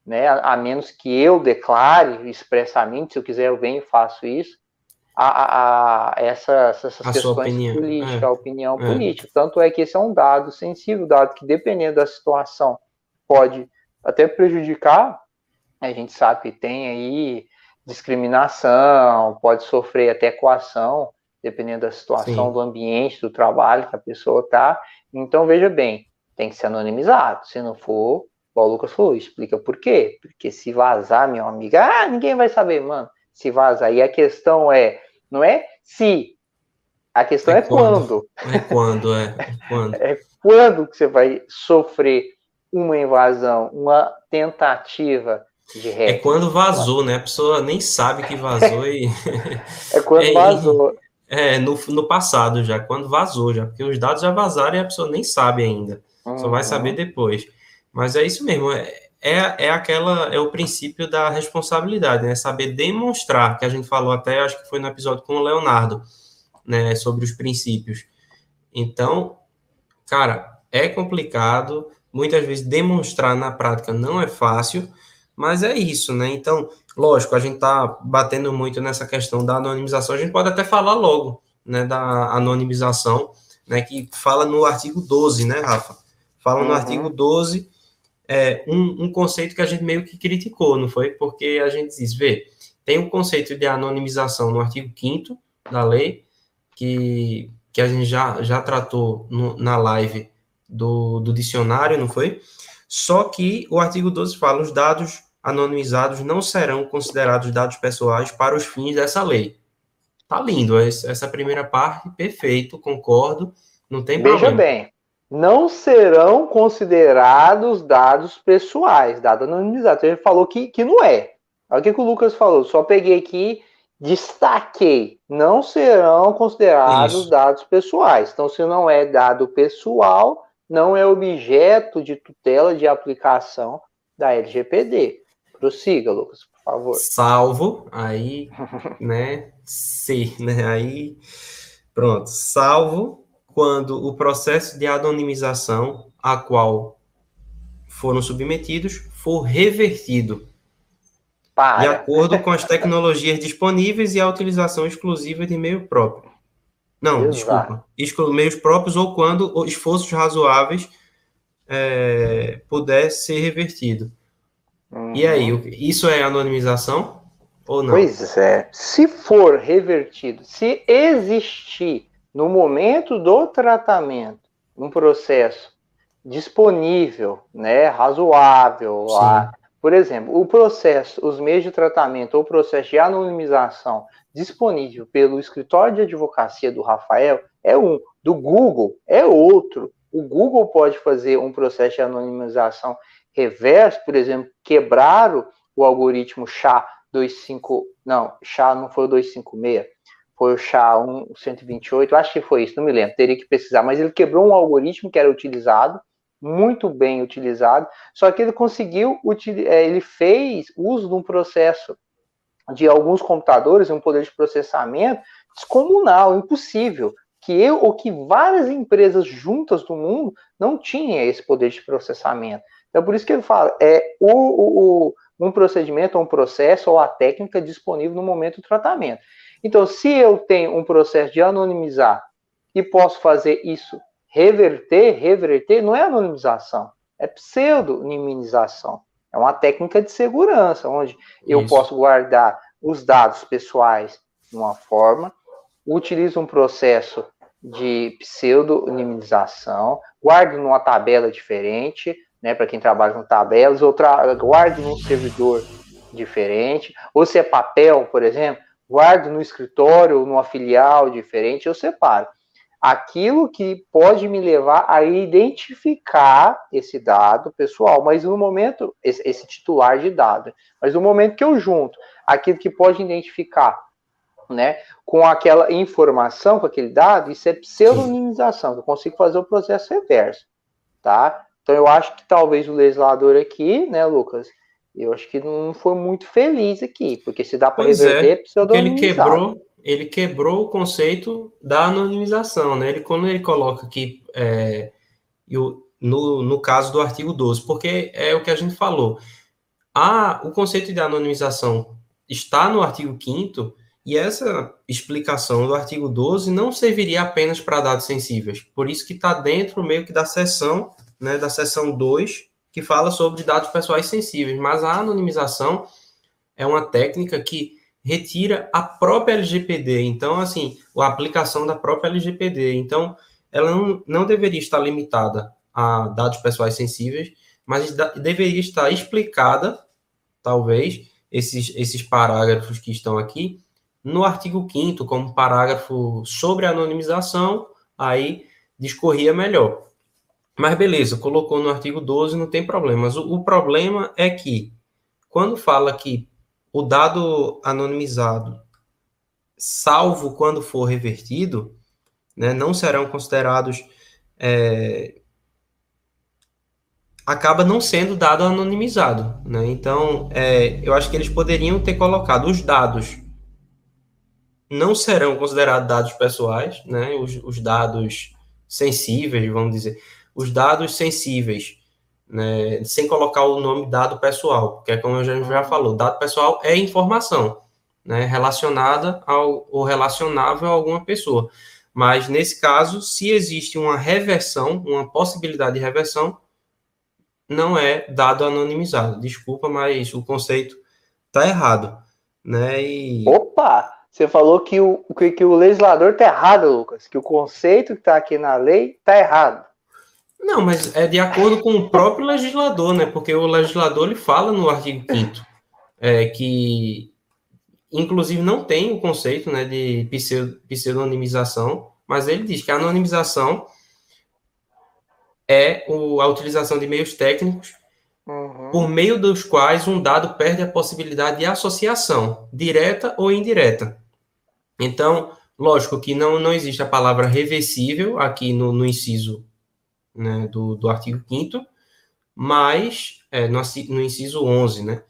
né, a, a, menos que eu declare expressamente, se eu quiser eu venho e faço isso, a, a, a essa, essas a questões políticas, é. a opinião é. política. Tanto é que esse é um dado sensível, dado que dependendo da situação pode até prejudicar, a gente sabe que tem aí discriminação, pode sofrer até coação, dependendo da situação Sim. do ambiente, do trabalho que a pessoa está. Então, veja bem, tem que ser anonimizado. Se não for, o Lucas falou, explica por quê. Porque se vazar, meu amigo, ah, ninguém vai saber, mano. Se vazar. E a questão é, não é se, a questão é, é quando. quando. É quando, é. é quando. é quando que você vai sofrer uma invasão, uma tentativa de hack. É quando vazou, né? A pessoa nem sabe que vazou e. é quando é, vazou. É, no, no passado já, quando vazou já, porque os dados já vazaram e a pessoa nem sabe ainda. Uhum. Só vai saber depois. Mas é isso mesmo, é, é, é aquela, é o princípio da responsabilidade, né? Saber demonstrar, que a gente falou até, acho que foi no episódio com o Leonardo, né, sobre os princípios. Então, cara, é complicado, muitas vezes demonstrar na prática não é fácil, mas é isso, né? Então, lógico, a gente tá batendo muito nessa questão da anonimização, a gente pode até falar logo, né, da anonimização, né, que fala no artigo 12, né, Rafa? Fala no uhum. artigo 12 é, um, um, conceito que a gente meio que criticou, não foi? Porque a gente diz, vê, tem o um conceito de anonimização no artigo 5 da lei, que, que a gente já, já tratou no, na live do, do dicionário, não foi? Só que o artigo 12 fala, os dados anonimizados não serão considerados dados pessoais para os fins dessa lei. Tá lindo, essa primeira parte, perfeito, concordo, não tem Veja problema. Veja bem, não serão considerados dados pessoais, dados anonimizados. Ele falou que, que não é. Olha o que, que o Lucas falou. Só peguei aqui, destaquei. Não serão considerados Isso. dados pessoais. Então, se não é dado pessoal, não é objeto de tutela de aplicação da LGPD. Prossiga, Lucas, por favor. Salvo, aí, né? C, né? Aí, pronto. Salvo quando o processo de anonimização a qual foram submetidos for revertido Para. de acordo com as tecnologias disponíveis e a utilização exclusiva de meio próprio. Não, Exato. desculpa. Meios próprios ou quando esforços razoáveis é, puder ser revertido. Uhum. E aí, isso é anonimização ou não? Pois é. Se for revertido, se existir no momento do tratamento, um processo disponível, né, razoável, lá, Por exemplo, o processo, os meios de tratamento ou processo de anonimização disponível pelo escritório de advocacia do Rafael é um, do Google é outro. O Google pode fazer um processo de anonimização reverso, por exemplo, quebrar o, algoritmo SHA-25, não, SHA não foi o 256, foi o SHA-128, acho que foi isso, não me lembro, teria que pesquisar, mas ele quebrou um algoritmo que era utilizado, muito bem utilizado, só que ele conseguiu, é, ele fez uso de um processo de alguns computadores, um poder de processamento descomunal, impossível, que eu ou que várias empresas juntas do mundo não tinham esse poder de processamento. Então, por isso que ele fala, é o, o, o um procedimento, um processo ou a técnica disponível no momento do tratamento. Então, se eu tenho um processo de anonimizar e posso fazer isso reverter, reverter, não é anonimização, é pseudonimização. É uma técnica de segurança, onde eu posso guardar os dados pessoais de uma forma, utilizo um processo de pseudonimização, guardo numa tabela diferente, né, para quem trabalha com tabelas, ou guardo num servidor diferente, ou se é papel, por exemplo, guardo no escritório ou numa filial diferente, eu separo aquilo que pode me levar a identificar esse dado pessoal, mas no momento, esse, esse, titular de dado, mas no momento que eu junto aquilo que pode identificar, né, com aquela informação, com aquele dado, isso é pseudonimização, eu consigo fazer o processo reverso, tá? Então eu acho que talvez o legislador aqui, né, Lucas, eu acho que não foi muito feliz aqui, porque se dá para reverter, é, pseudonimizar. Ele quebrou ele quebrou o conceito da anonimização, né? Ele, quando ele coloca aqui, é, no, no caso do artigo 12, porque é o que a gente falou, a, o conceito de anonimização está no artigo 5 e essa explicação do artigo 12 não serviria apenas para dados sensíveis, por isso que está dentro meio que da seção, né, da seção 2, que fala sobre dados pessoais sensíveis, mas a anonimização é uma técnica que retira a própria LGPD. Então, assim, a aplicação da própria LGPD. Então, ela não, não deveria estar limitada a dados pessoais sensíveis, mas deveria estar explicada, talvez, esses, esses parágrafos que estão aqui, no artigo 5 como parágrafo sobre anonimização, aí discorria melhor. Mas beleza, colocou no artigo 12, não tem problema. Mas o, o problema é que, quando fala que o dado anonimizado, salvo quando for revertido, né, não serão considerados. É, acaba não sendo dado anonimizado. Né? Então, é, eu acho que eles poderiam ter colocado os dados não serão considerados dados pessoais, né? os, os dados sensíveis, vamos dizer, os dados sensíveis né, sem colocar o nome dado pessoal, porque é como a gente já falou, dado pessoal é informação, né, relacionada ao ou relacionável a alguma pessoa. Mas nesse caso, se existe uma reversão, uma possibilidade de reversão, não é dado anonimizado. Desculpa, mas o conceito está errado, né? E... Opa! Você falou que o, que, que o legislador está errado, Lucas, que o conceito que está aqui na lei está errado. Não, mas é de acordo com o próprio legislador, né? Porque o legislador ele fala no artigo 5 é, que, inclusive, não tem o conceito né, de pseudonimização, mas ele diz que a anonimização é o, a utilização de meios técnicos uhum. por meio dos quais um dado perde a possibilidade de associação, direta ou indireta. Então, lógico que não, não existe a palavra reversível aqui no, no inciso né, do, do artigo 5 mas é, no, no inciso 11, né?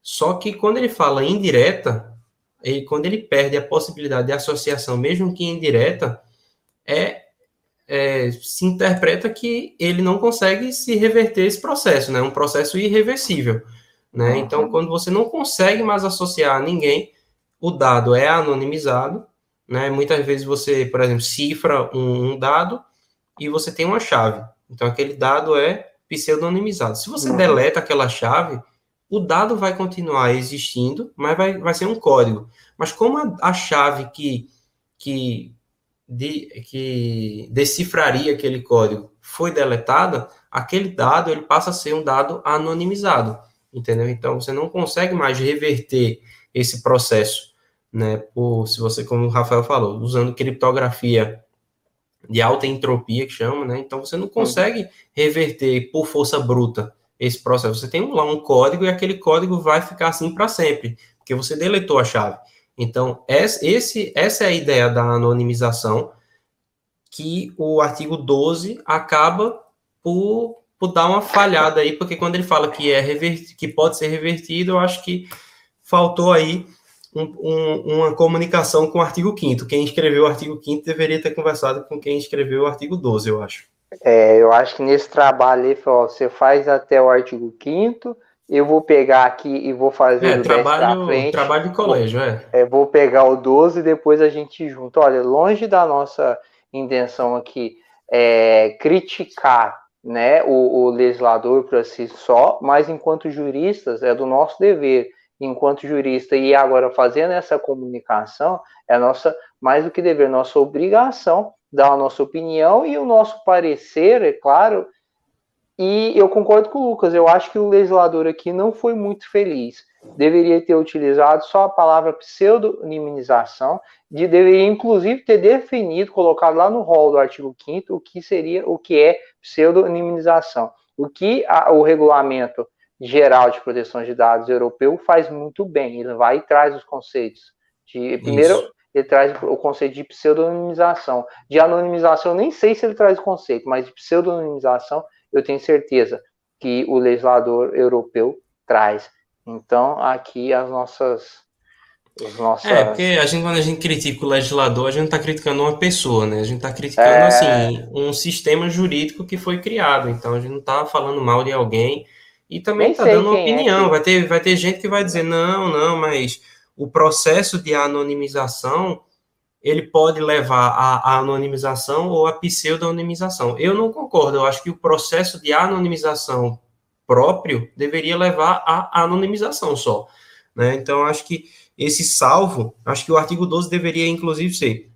Só que quando ele fala indireta, ele, quando ele perde a possibilidade de associação, mesmo que indireta, é, é, se interpreta que ele não consegue se reverter esse processo, né? Um processo irreversível, né? Uhum. Então, quando você não consegue mais associar a ninguém, o dado é anonimizado, né? Muitas vezes você, por exemplo, cifra um, um dado e você tem uma chave. Então, aquele dado é pseudonimizado. Se você uhum. deleta aquela chave, o dado vai continuar existindo, mas vai, vai ser um código. Mas como a, a chave que, que, de, que decifraria aquele código foi deletada, aquele dado ele passa a ser um dado anonimizado. entendeu? Então você não consegue mais reverter esse processo, né? Por, se você, como o Rafael falou, usando criptografia de alta entropia que chama, né? Então você não consegue reverter por força bruta esse processo. Você tem lá um código e aquele código vai ficar assim para sempre, porque você deletou a chave. Então, esse, essa é a ideia da anonimização, que o artigo 12 acaba por, por dar uma falhada aí, porque quando ele fala que, é reverti, que pode ser revertido, eu acho que faltou aí um, um, uma comunicação com o artigo 5 Quem escreveu o artigo 5 deveria ter conversado com quem escreveu o artigo 12, eu acho. É, eu acho que nesse trabalho aí, você faz até o artigo 5 eu vou pegar aqui e vou fazer é, o trabalho, frente. Trabalho de colégio, é. é. Vou pegar o 12 e depois a gente junta. Olha, longe da nossa intenção aqui é criticar né, o, o legislador por si só, mas enquanto juristas é do nosso dever, enquanto jurista, e agora fazendo essa comunicação, é nossa, mais do que dever, nossa obrigação dar a nossa opinião e o nosso parecer, é claro, e eu concordo com o Lucas, eu acho que o legislador aqui não foi muito feliz. Deveria ter utilizado só a palavra pseudonimização, de deveria inclusive ter definido, colocado lá no rol do artigo 5 o que seria, o que é pseudonimização. O que a, o regulamento geral de proteção de dados europeu faz muito bem, ele vai e traz os conceitos. De, primeiro, Isso. ele traz o conceito de pseudonimização. De anonimização, nem sei se ele traz o conceito, mas de pseudonimização eu tenho certeza que o legislador europeu traz. Então, aqui as nossas. As nossas... É, porque a gente, quando a gente critica o legislador, a gente não está criticando uma pessoa, né? A gente está criticando, é... assim, um sistema jurídico que foi criado. Então, a gente não está falando mal de alguém e também está dando uma é opinião. É vai, ter, vai ter gente que vai dizer, não, não, mas o processo de anonimização ele pode levar à, anonimização ou à pseudo-anonimização. Eu não concordo, eu acho que o processo de anonimização próprio deveria levar à anonimização só. Né? Então, acho que esse salvo, acho que o artigo 12 deveria, inclusive, ser: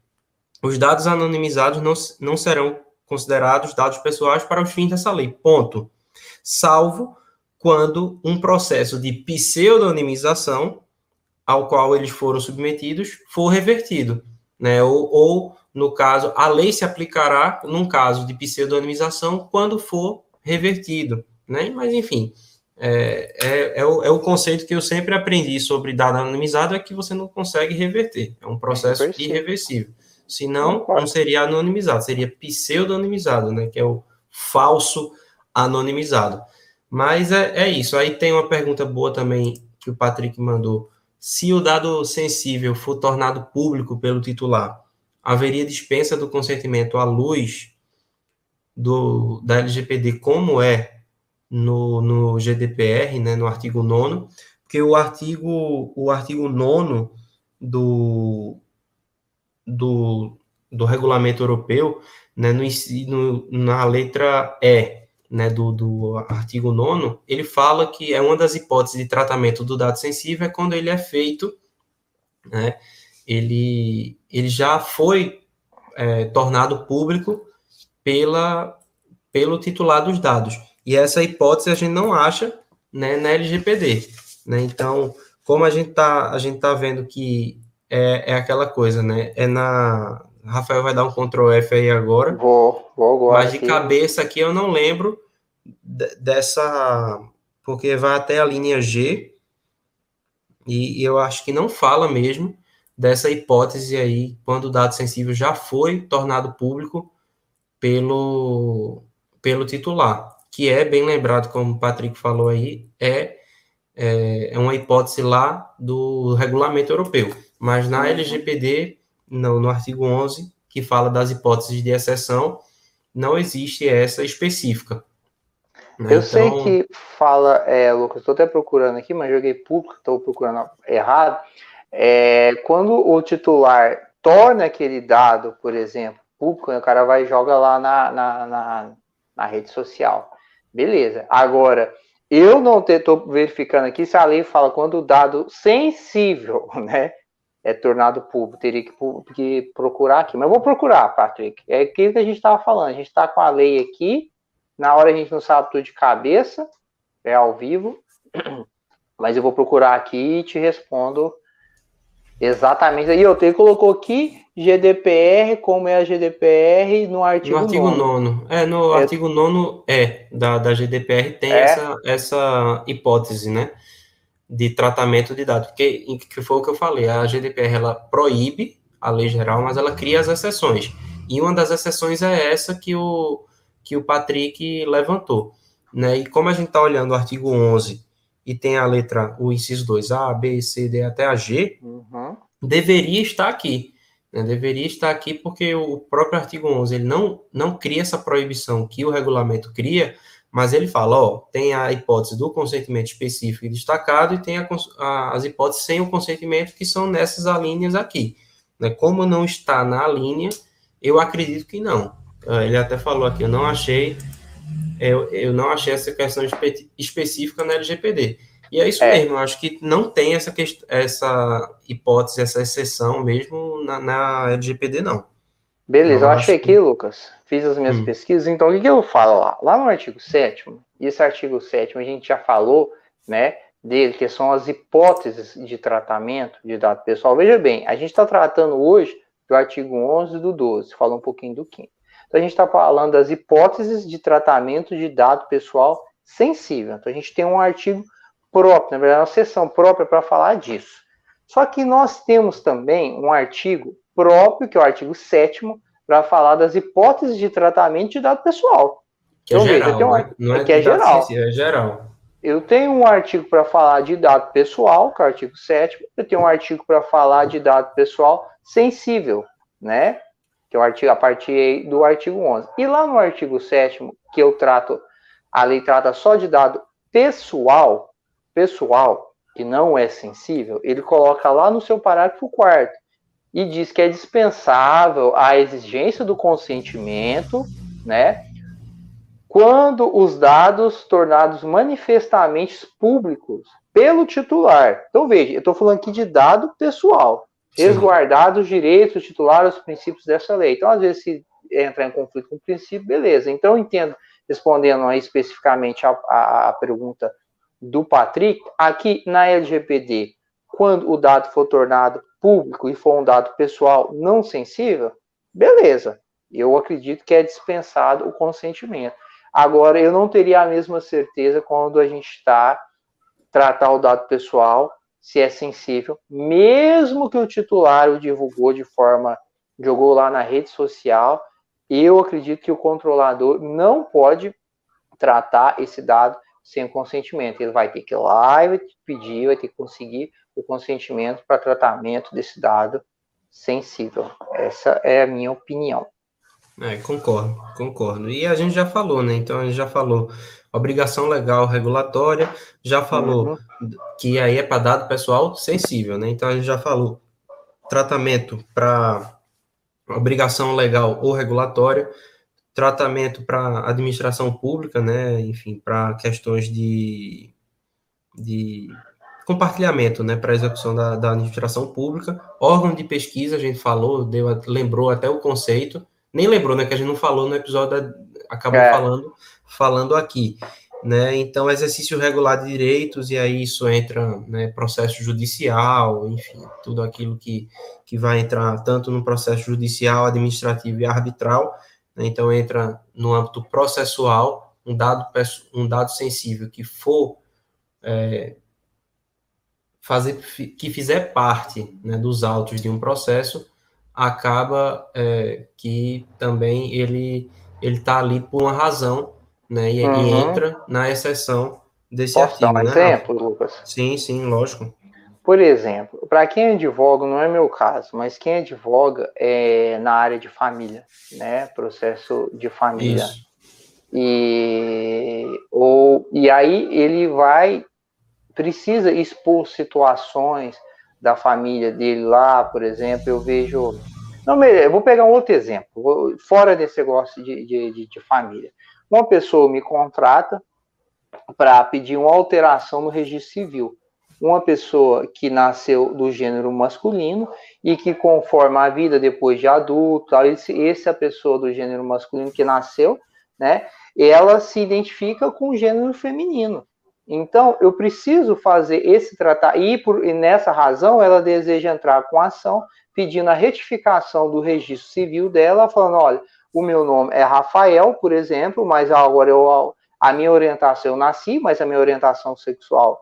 os dados anonimizados não, não serão considerados dados pessoais para os fins dessa lei. Ponto. Salvo quando um processo de pseudonimização ao qual eles foram submetidos for revertido né? Ou, ou, no caso, a lei se aplicará num caso de pseudonimização quando for revertido, né? Mas, enfim, é, é, é, o, é o conceito que eu sempre aprendi sobre dado anonimizado, é que você não consegue reverter, é um processo é irreversível. Senão, não seria anonimizado, seria pseudonimizado, né? Que é o falso anonimizado. Mas é, é isso. Aí tem uma pergunta boa também que o Patrick mandou se o dado sensível for tornado público pelo titular, haveria dispensa do consentimento à luz do, da LGPD, como é no, no GDPR, né, no artigo 9 porque o artigo, o artigo 9 do, do, do regulamento europeu, né, no, no, na letra E, né, do, do artigo 9 ele fala que é uma das hipóteses de tratamento do dado sensível é quando ele é feito, né, ele, ele já foi é, tornado público pela, pelo titular dos dados. E essa hipótese a gente não acha né, na LGPD. Né? Então, como a gente está tá vendo que é, é aquela coisa, né? É na, Rafael vai dar um Ctrl F aí agora. Vou, vou agora. Mas de aqui. cabeça aqui eu não lembro dessa. Porque vai até a linha G. E eu acho que não fala mesmo dessa hipótese aí, quando o dado sensível já foi tornado público pelo, pelo titular. Que é, bem lembrado, como o Patrick falou aí, é, é, é uma hipótese lá do regulamento europeu. Mas na LGPD no, no artigo 11, que fala das hipóteses de exceção, não existe essa específica. Né? Eu então... sei que fala, é, Lucas, estou até procurando aqui, mas joguei público, estou procurando errado. É, quando o titular torna aquele dado, por exemplo, público, né, o cara vai e joga lá na, na, na, na rede social. Beleza. Agora, eu não estou verificando aqui se a lei fala quando o dado sensível, né? É tornado público, teria que, que, procurar aqui. Mas eu vou procurar, Patrick. É aquilo que a gente estava falando. A gente está com a lei aqui, na hora a gente não sabe tudo de cabeça, é ao vivo, Mas eu vou procurar aqui e te respondo exatamente. E eu tenho colocou aqui GDPR, como é a GDPR no artigo 9. No artigo 9. É, no é. artigo 9 é, da, da GDPR tem é. essa, essa hipótese, né? De tratamento de dados. Porque, que foi o que eu falei, a GDPR ela proíbe a lei geral, mas ela cria as exceções. E uma das exceções é essa que o, que o Patrick levantou. Né? E como a gente está olhando o artigo 11 e tem a letra, o inciso 2, A, B, C, D até a G, uhum. deveria estar aqui. Né? Deveria estar aqui porque o próprio artigo 11 ele não, não cria essa proibição que o regulamento cria, mas ele fala, ó, tem a hipótese do consentimento específico e destacado e tem a, a, as hipóteses sem o consentimento que são nessas alíneas aqui. Né? Como não está na linha, eu acredito que não. Ah, ele até falou aqui, eu não achei, eu, eu não achei essa questão espe específica na LGPD. E é isso é. mesmo, eu acho que não tem essa, essa hipótese, essa exceção mesmo na, na LGPD, não. Beleza, eu, eu achei aqui, que... Lucas, fiz as minhas hum. pesquisas, então o que, que eu falo lá? Lá no artigo 7 e esse artigo 7 a gente já falou, né, dele, que são as hipóteses de tratamento de dado pessoal. Veja bem, a gente está tratando hoje do artigo 11 do 12, fala um pouquinho do 15. Então, a gente está falando das hipóteses de tratamento de dado pessoal sensível. Então, a gente tem um artigo próprio, na verdade, uma seção própria para falar disso. Só que nós temos também um artigo próprio, que é o artigo 7 para falar das hipóteses de tratamento de dado pessoal. Que é então, é geral, veja, um, né? não é, que é geral. é geral. Eu tenho um artigo para falar de dado pessoal, que é o artigo 7 eu tenho um artigo para falar de dado pessoal sensível, né? Que é o artigo a partir do artigo 11. E lá no artigo 7 que eu trato, a lei trata só de dado pessoal, pessoal, que não é sensível, ele coloca lá no seu parágrafo 4 e diz que é dispensável a exigência do consentimento, né? quando os dados tornados manifestamente públicos pelo titular. Então, veja, eu estou falando aqui de dado pessoal, resguardados os direitos do titular os princípios dessa lei. Então, às vezes, se entrar em conflito com o princípio, beleza. Então, eu entendo, respondendo aí especificamente a, a, a pergunta do Patrick, aqui na LGPD, quando o dado for tornado público e for um dado pessoal não sensível, beleza. Eu acredito que é dispensado o consentimento. Agora, eu não teria a mesma certeza quando a gente está tratar o dado pessoal, se é sensível, mesmo que o titular o divulgou de forma, jogou lá na rede social, eu acredito que o controlador não pode tratar esse dado sem consentimento. Ele vai ter que ir lá e vai pedir, vai ter que conseguir o consentimento para tratamento desse dado sensível. Essa é a minha opinião. É, concordo, concordo. E a gente já falou, né? Então a gente já falou obrigação legal regulatória, já falou uhum. que aí é para dado pessoal sensível, né? Então a gente já falou tratamento para obrigação legal ou regulatória, tratamento para administração pública, né? Enfim, para questões de, de compartilhamento, né? Para execução da, da administração pública, órgão de pesquisa, a gente falou, deu, lembrou até o conceito nem lembrou, né? Que a gente não falou no episódio, da, acabou é. falando, falando aqui. Né? Então, exercício regular de direitos, e aí isso entra, né, processo judicial, enfim, tudo aquilo que, que vai entrar tanto no processo judicial, administrativo e arbitral? Então entra no âmbito processual, um dado, um dado sensível que for é, fazer, que fizer parte né, dos autos de um processo, acaba é, que também ele ele está ali por uma razão, né? E, uhum. entra na exceção desse Posso artigo. Dar um né? exemplo, Lucas? Sim, sim, lógico. Por exemplo, para quem advoga, não é meu caso, mas quem advoga é na área de família, né? Processo de família. Isso. E, ou, e aí ele vai, precisa expor situações da família dele lá, por exemplo, eu vejo. Não, eu vou pegar um outro exemplo, fora desse negócio de, de, de, de família. Uma pessoa me contrata para pedir uma alteração no registro civil. Uma pessoa que nasceu do gênero masculino e que, conforme a vida depois de adulto, esse, essa pessoa do gênero masculino que nasceu, né, ela se identifica com o gênero feminino. Então, eu preciso fazer esse tratar e, por, e nessa razão ela deseja entrar com ação pedindo a retificação do registro civil dela, falando, olha, o meu nome é Rafael, por exemplo, mas agora eu, a minha orientação, eu nasci, mas a minha orientação sexual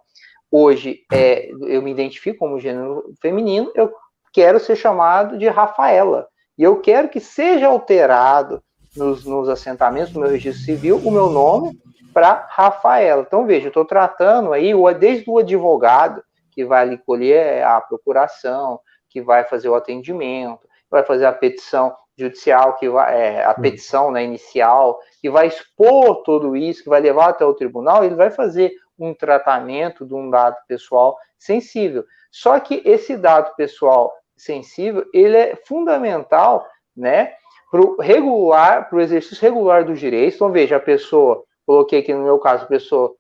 hoje é, eu me identifico como gênero feminino, eu quero ser chamado de Rafaela. E eu quero que seja alterado nos, nos assentamentos do meu registro civil o meu nome para Rafaela. Então, veja, eu estou tratando aí desde o advogado, que vai ali colher a procuração, que vai fazer o atendimento, vai fazer a petição judicial, que vai, é, a petição né, inicial, que vai expor tudo isso, que vai levar até o tribunal, ele vai fazer um tratamento de um dado pessoal sensível. Só que esse dado pessoal sensível, ele é fundamental, né, para o regular, para o exercício regular dos direitos. Então, veja, a pessoa, coloquei aqui no meu caso, a pessoa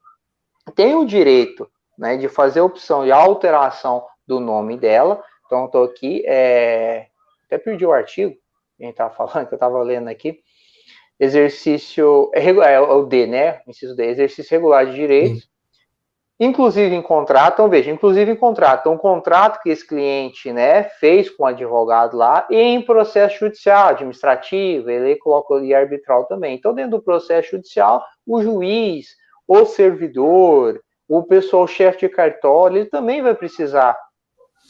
tem o direito, né, de fazer a opção e alteração do nome dela. Então, estou aqui, é... até perdi o artigo, a gente estava falando, que eu estava lendo aqui. Exercício, é, é, o D, né, inciso D, exercício regular de direitos. Sim inclusive em contrato, veja, inclusive em contrato, um contrato que esse cliente, né, fez com o advogado lá, e em processo judicial, administrativo, ele coloca ali arbitral também. Então, dentro do processo judicial, o juiz, o servidor, o pessoal chefe de cartório, ele também vai precisar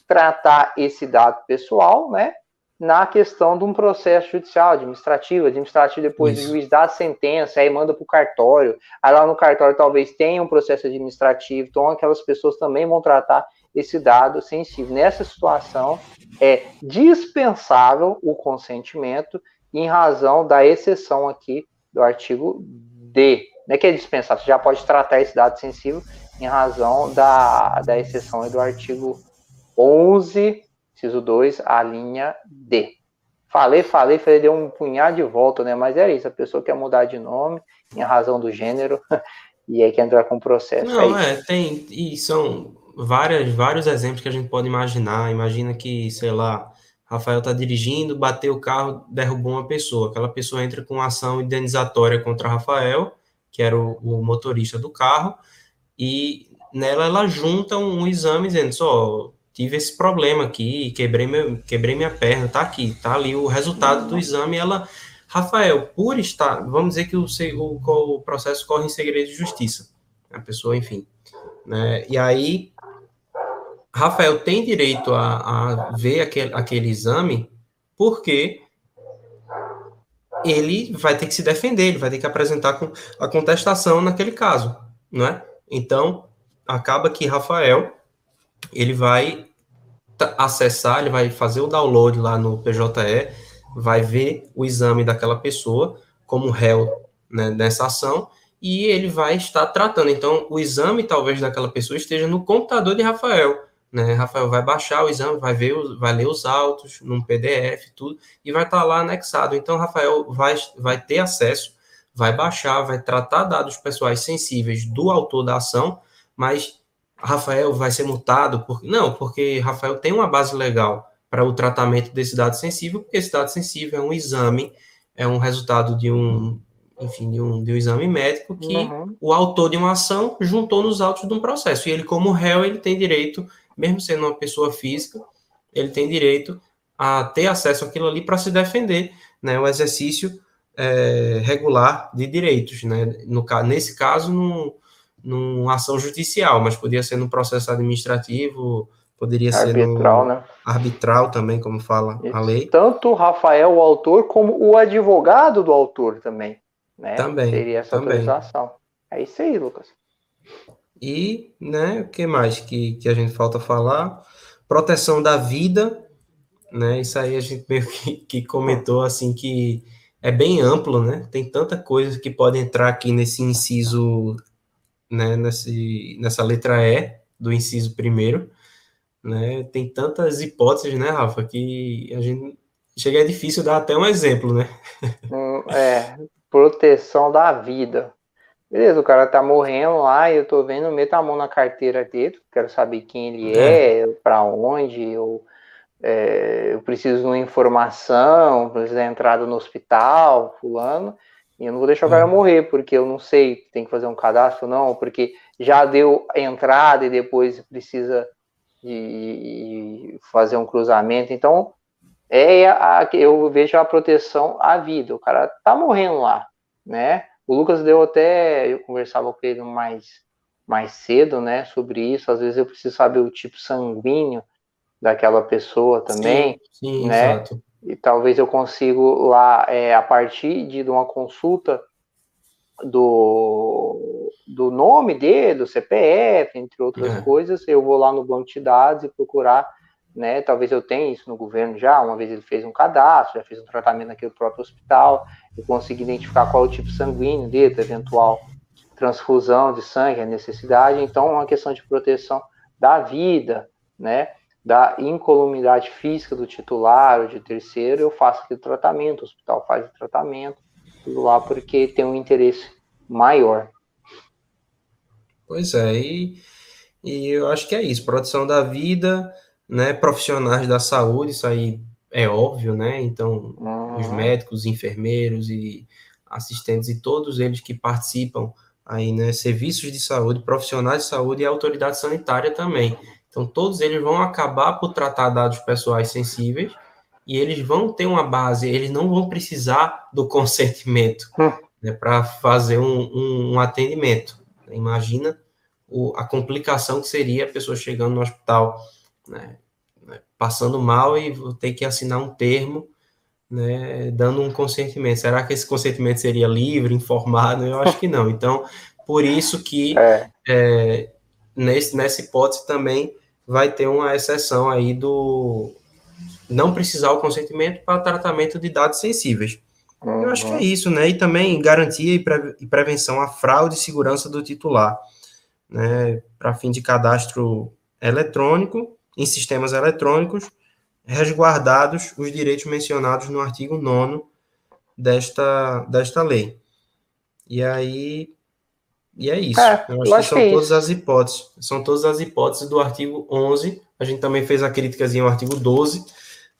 tratar esse dado pessoal, né, na questão de um processo judicial, administrativo, administrativo depois Isso. o juiz dá a sentença, aí manda para o cartório, aí lá no cartório talvez tenha um processo administrativo, então aquelas pessoas também vão tratar esse dado sensível. Nessa situação, é dispensável o consentimento em razão da exceção aqui do artigo D. Não é que é dispensável, você já pode tratar esse dado sensível em razão da, da exceção do artigo 11 inciso 2, a linha D. Falei, falei, falei, deu um punhado de volta, né? Mas era isso, a pessoa quer mudar de nome em razão do gênero e aí quer entrar com o processo. Não, é, é, tem, e são várias, vários exemplos que a gente pode imaginar. Imagina que, sei lá, Rafael está dirigindo, bateu o carro, derrubou uma pessoa. Aquela pessoa entra com ação indenizatória contra Rafael, que era o, o motorista do carro, e nela ela junta um, um exame dizendo só tive esse problema aqui, quebrei, meu, quebrei minha perna, tá aqui, tá ali o resultado do exame, ela, Rafael, por estar, vamos dizer que o, o, o processo corre em segredo de justiça, a pessoa, enfim, né, e aí, Rafael tem direito a, a ver aquele, aquele exame, porque ele vai ter que se defender, ele vai ter que apresentar com a contestação naquele caso, não é? Então, acaba que Rafael ele vai acessar, ele vai fazer o download lá no PJE, vai ver o exame daquela pessoa como réu né, nessa ação e ele vai estar tratando. Então, o exame talvez daquela pessoa esteja no computador de Rafael. Né? Rafael vai baixar o exame, vai ver, vai ler os autos num PDF, tudo, e vai estar lá anexado. Então, Rafael vai, vai ter acesso, vai baixar, vai tratar dados pessoais sensíveis do autor da ação, mas Rafael vai ser multado? Por... Não, porque Rafael tem uma base legal para o tratamento desse dado sensível, porque esse dado sensível é um exame, é um resultado de um, enfim, de um, de um exame médico que uhum. o autor de uma ação juntou nos autos de um processo. E ele, como réu, ele tem direito, mesmo sendo uma pessoa física, ele tem direito a ter acesso àquilo ali para se defender, né, o exercício é, regular de direitos, né, no, nesse caso, no, numa ação judicial, mas podia ser no processo administrativo, poderia arbitral, ser arbitral, né? Arbitral também, como fala a lei. Tanto o Rafael, o autor, como o advogado do autor também, né? Também. Teria essa também. autorização. É isso aí, Lucas. E, né, o que mais que, que a gente falta falar? Proteção da vida, né? Isso aí a gente meio que, que comentou assim que é bem amplo, né? Tem tanta coisa que pode entrar aqui nesse inciso né, nesse, nessa letra E do inciso primeiro, né, tem tantas hipóteses, né, Rafa, que a gente chega é difícil dar até um exemplo, né? Hum, é, proteção da vida. Beleza, o cara tá morrendo lá e eu tô vendo, meto a mão na carteira dele, quero saber quem ele é, é para onde, eu, é, eu preciso de uma informação, preciso da entrada no hospital, fulano, e eu não vou deixar o cara uhum. morrer, porque eu não sei, tem que fazer um cadastro, não, porque já deu entrada e depois precisa de fazer um cruzamento. Então, é a, eu vejo a proteção à vida. O cara tá morrendo lá, né? O Lucas deu até, eu conversava com ele mais mais cedo, né, sobre isso. Às vezes eu preciso saber o tipo sanguíneo daquela pessoa também, sim, sim, né? Exato. E talvez eu consiga lá, é, a partir de uma consulta do, do nome dele, do CPF, entre outras é. coisas, eu vou lá no banco de dados e procurar, né? Talvez eu tenha isso no governo já, uma vez ele fez um cadastro, já fez um tratamento naquele próprio hospital, eu consigo identificar qual é o tipo sanguíneo dele, eventual transfusão de sangue, a necessidade, então é uma questão de proteção da vida, né? Da incolumidade física do titular ou de terceiro, eu faço aquele tratamento, o hospital faz o tratamento, tudo lá porque tem um interesse maior. Pois é, e, e eu acho que é isso, proteção da vida, né? Profissionais da saúde, isso aí é óbvio, né? Então, uhum. os médicos, enfermeiros e assistentes e todos eles que participam aí, né, serviços de saúde, profissionais de saúde e autoridade sanitária também. Então, todos eles vão acabar por tratar dados pessoais sensíveis e eles vão ter uma base, eles não vão precisar do consentimento hum. né, para fazer um, um, um, atendimento. Imagina o, a complicação que seria a pessoa chegando no hospital, né, né passando mal e ter que assinar um termo né, dando um consentimento. Será que esse consentimento seria livre, informado? Eu acho que não. Então, por isso que é. É, nesse, nessa hipótese também vai ter uma exceção aí do não precisar o consentimento para tratamento de dados sensíveis. Uhum. Eu acho que é isso, né? E também garantia e, pre e prevenção à fraude e segurança do titular, né? Para fim de cadastro eletrônico, em sistemas eletrônicos, resguardados os direitos mencionados no artigo 9 desta, desta lei. E aí, e é isso. É, eu acho, que são que é todas as hipóteses. São todas as hipóteses do artigo 11. A gente também fez a crítica ao artigo 12,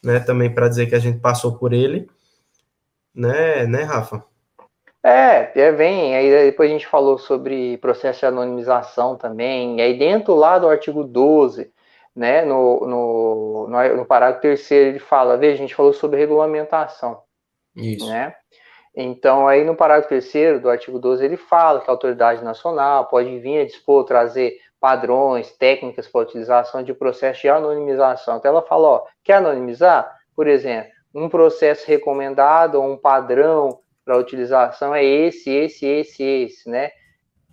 né, também para dizer que a gente passou por ele. Né, né, Rafa? É, é bem, aí depois a gente falou sobre processo de anonimização também, e aí dentro lá do artigo 12, né, no, no, no, no parágrafo terceiro, ele fala, veja, a gente falou sobre regulamentação. Isso. Né? Então, aí no parágrafo terceiro do artigo 12, ele fala que a autoridade nacional pode vir a dispor, trazer padrões, técnicas para utilização de processo de anonimização. Então, ela fala, ó, quer anonimizar? Por exemplo, um processo recomendado ou um padrão para utilização é esse, esse, esse, esse, né?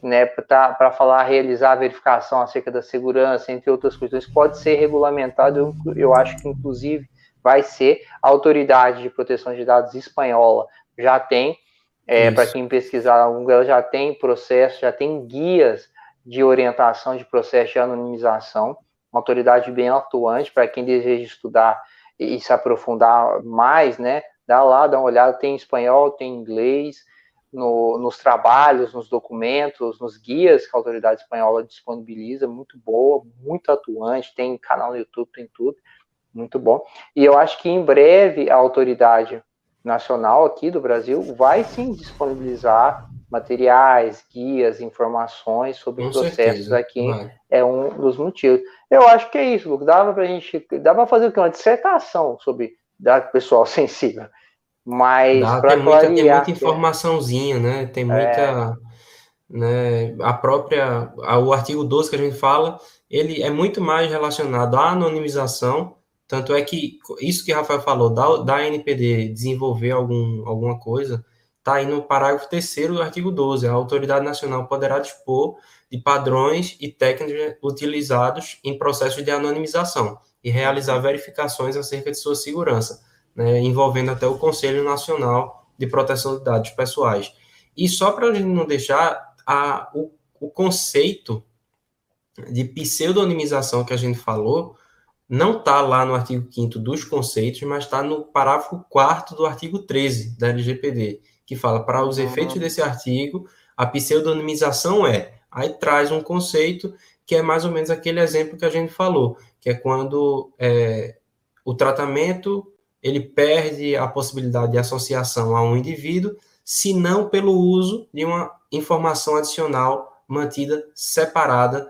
né, para falar, realizar verificação acerca da segurança, entre outras. Isso pode ser regulamentado, eu, eu acho que inclusive vai ser. A Autoridade de Proteção de Dados espanhola já tem, é, para quem pesquisar, ela já tem processo, já tem guias de orientação de processo de anonimização, uma autoridade bem atuante para quem deseja estudar e, e se aprofundar mais, né? Dá lá, dá uma olhada, tem espanhol, tem inglês, no, nos trabalhos, nos documentos, nos guias que a autoridade espanhola disponibiliza, muito boa, muito atuante, tem canal no YouTube, tem tudo, muito bom. E eu acho que em breve a autoridade nacional aqui do Brasil vai sim disponibilizar materiais, guias, informações sobre Com processos certeza. aqui. Vai. É um dos motivos. Eu acho que é isso, Lucas. Dava para a gente, dava para fazer o quê? Uma dissertação sobre dado pessoal sensível. Mas para muita, tem muita informaçãozinha, né? Tem muita. É... Né, a própria. O artigo 12 que a gente fala, ele é muito mais relacionado à anonimização. Tanto é que isso que o Rafael falou, da, da NPD desenvolver algum, alguma coisa, está aí no parágrafo 3 do artigo 12. A autoridade nacional poderá dispor de padrões e técnicas utilizados em processos de anonimização e realizar verificações acerca de sua segurança né, envolvendo até o Conselho Nacional de Proteção de Dados Pessoais. E só para a gente não deixar a, o, o conceito de pseudonimização que a gente falou, não está lá no artigo 5 dos conceitos, mas está no parágrafo 4 do artigo 13 da LGPD, que fala, para os efeitos desse artigo, a pseudonimização é, aí traz um conceito que é mais ou menos aquele exemplo que a gente falou, que é quando é, o tratamento ele perde a possibilidade de associação a um indivíduo, se não pelo uso de uma informação adicional mantida separada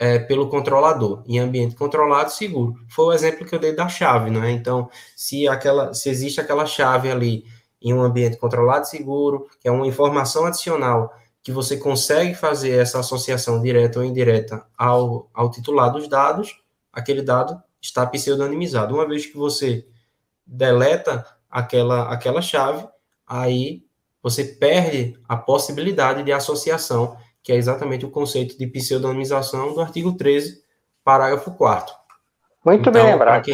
é, pelo controlador, em ambiente controlado seguro. Foi o exemplo que eu dei da chave, não é? Então, se, aquela, se existe aquela chave ali em um ambiente controlado seguro, que é uma informação adicional que você consegue fazer essa associação direta ou indireta ao, ao titular dos dados, aquele dado está pseudonimizado. Uma vez que você deleta aquela, aquela chave, aí você perde a possibilidade de associação que é exatamente o conceito de pseudonimização do artigo 13, parágrafo 4 Muito então, bem lembrado.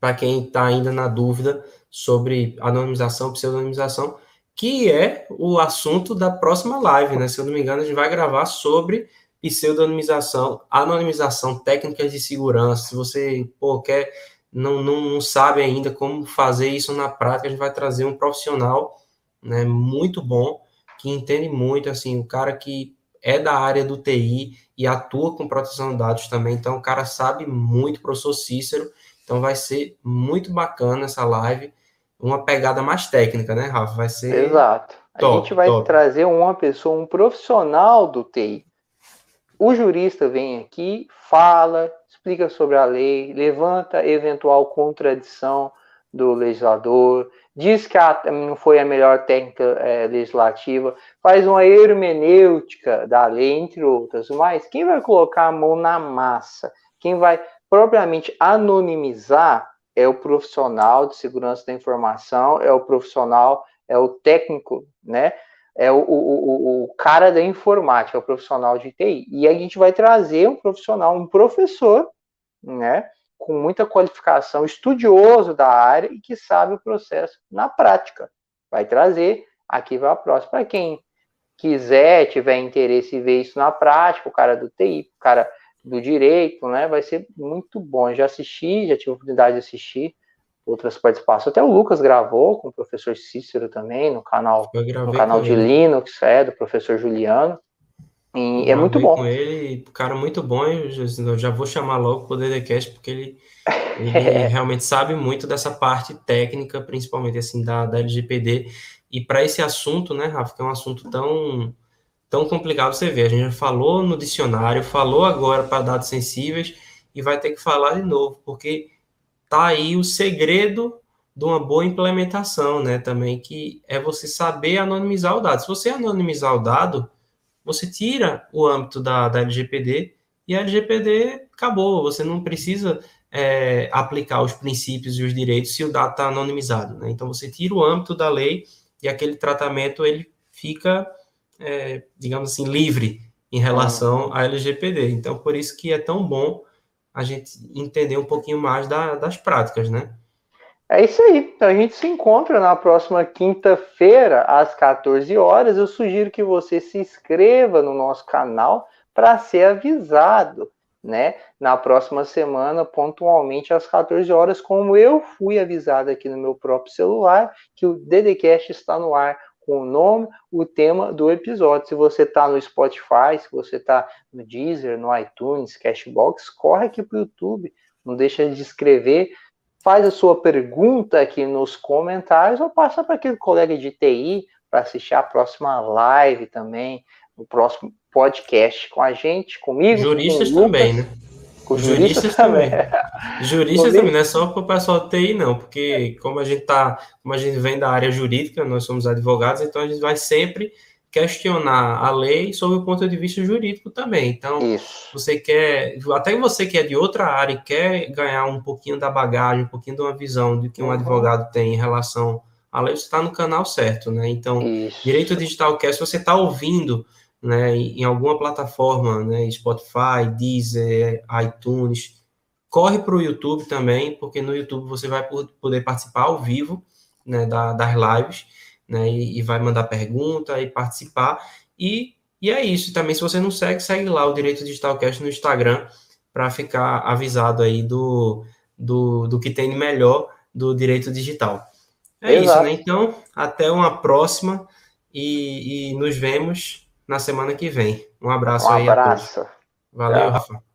Para quem está ainda na dúvida sobre anonimização, pseudonimização, que é o assunto da próxima live, né? Se eu não me engano, a gente vai gravar sobre pseudonimização, anonimização, técnicas de segurança. Se você pô, quer, não, não, não sabe ainda como fazer isso na prática, a gente vai trazer um profissional né, muito bom que entende muito, assim, o cara que é da área do TI e atua com proteção de dados também, então o cara sabe muito, professor Cícero, então vai ser muito bacana essa live, uma pegada mais técnica, né, Rafa? Vai ser. Exato. Top, a gente vai top. trazer uma pessoa, um profissional do TI. O jurista vem aqui, fala, explica sobre a lei, levanta eventual contradição do legislador, diz que a, não foi a melhor técnica é, legislativa, faz uma hermenêutica da lei, entre outras, mas quem vai colocar a mão na massa, quem vai propriamente anonimizar é o profissional de segurança da informação, é o profissional, é o técnico, né? É o, o, o, o cara da informática, é o profissional de TI. E a gente vai trazer um profissional, um professor, né? Com muita qualificação, estudioso da área e que sabe o processo na prática. Vai trazer, aqui vai a próxima. Para quem quiser, tiver interesse em ver isso na prática, o cara do TI, o cara do direito, né, vai ser muito bom. Eu já assisti, já tive a oportunidade de assistir outras participações. Até o Lucas gravou com o professor Cícero também, no canal, no canal de Linux, é, do professor Juliano. E é muito bom. Com ele, cara muito bom, eu já vou chamar logo o DDCast, porque ele, ele realmente sabe muito dessa parte técnica, principalmente assim, da, da LGPD. E para esse assunto, né, Rafa, que é um assunto tão, tão complicado, você vê, a gente já falou no dicionário, falou agora para dados sensíveis, e vai ter que falar de novo, porque tá aí o segredo de uma boa implementação, né, também, que é você saber anonimizar o dado. Se você anonimizar o dado, você tira o âmbito da, da LGPD e a LGPD acabou. Você não precisa é, aplicar os princípios e os direitos se o dado está anonimizado. Né? Então, você tira o âmbito da lei e aquele tratamento ele fica, é, digamos assim, livre em relação à LGPD. Então, por isso que é tão bom a gente entender um pouquinho mais da, das práticas, né? É isso aí. Então a gente se encontra na próxima quinta-feira, às 14 horas. Eu sugiro que você se inscreva no nosso canal para ser avisado, né? Na próxima semana, pontualmente às 14 horas, como eu fui avisado aqui no meu próprio celular, que o DDCast está no ar com o nome, o tema do episódio. Se você está no Spotify, se você está no Deezer, no iTunes, Cashbox, corre aqui para o YouTube. Não deixa de escrever faz a sua pergunta aqui nos comentários ou passa para aquele colega de TI para assistir a próxima live também, o próximo podcast com a gente, comigo. Juristas com também, né? Com juristas, juristas também. também. Juristas também, não é só para o pessoal de TI, não, porque como a gente tá, como a gente vem da área jurídica, nós somos advogados, então a gente vai sempre questionar a lei sob o ponto de vista jurídico também. Então, Isso. você quer, até você que é de outra área e quer ganhar um pouquinho da bagagem, um pouquinho de uma visão de que um uhum. advogado tem em relação à lei, você está no canal certo, né? Então, Isso. Direito Digital Cast, você está ouvindo né, em alguma plataforma, né, Spotify, Deezer, iTunes, corre para o YouTube também, porque no YouTube você vai poder participar ao vivo né, da, das lives né? E, e, vai mandar pergunta e participar. E, e é isso. Também, se você não segue, segue lá o Direito Digital Cast no Instagram para ficar avisado aí do, do, do que tem de melhor do direito digital. É Exato. isso, né? Então, até uma próxima e, e, nos vemos na semana que vem. Um abraço um aí. Um abraço. Valeu, Rafa.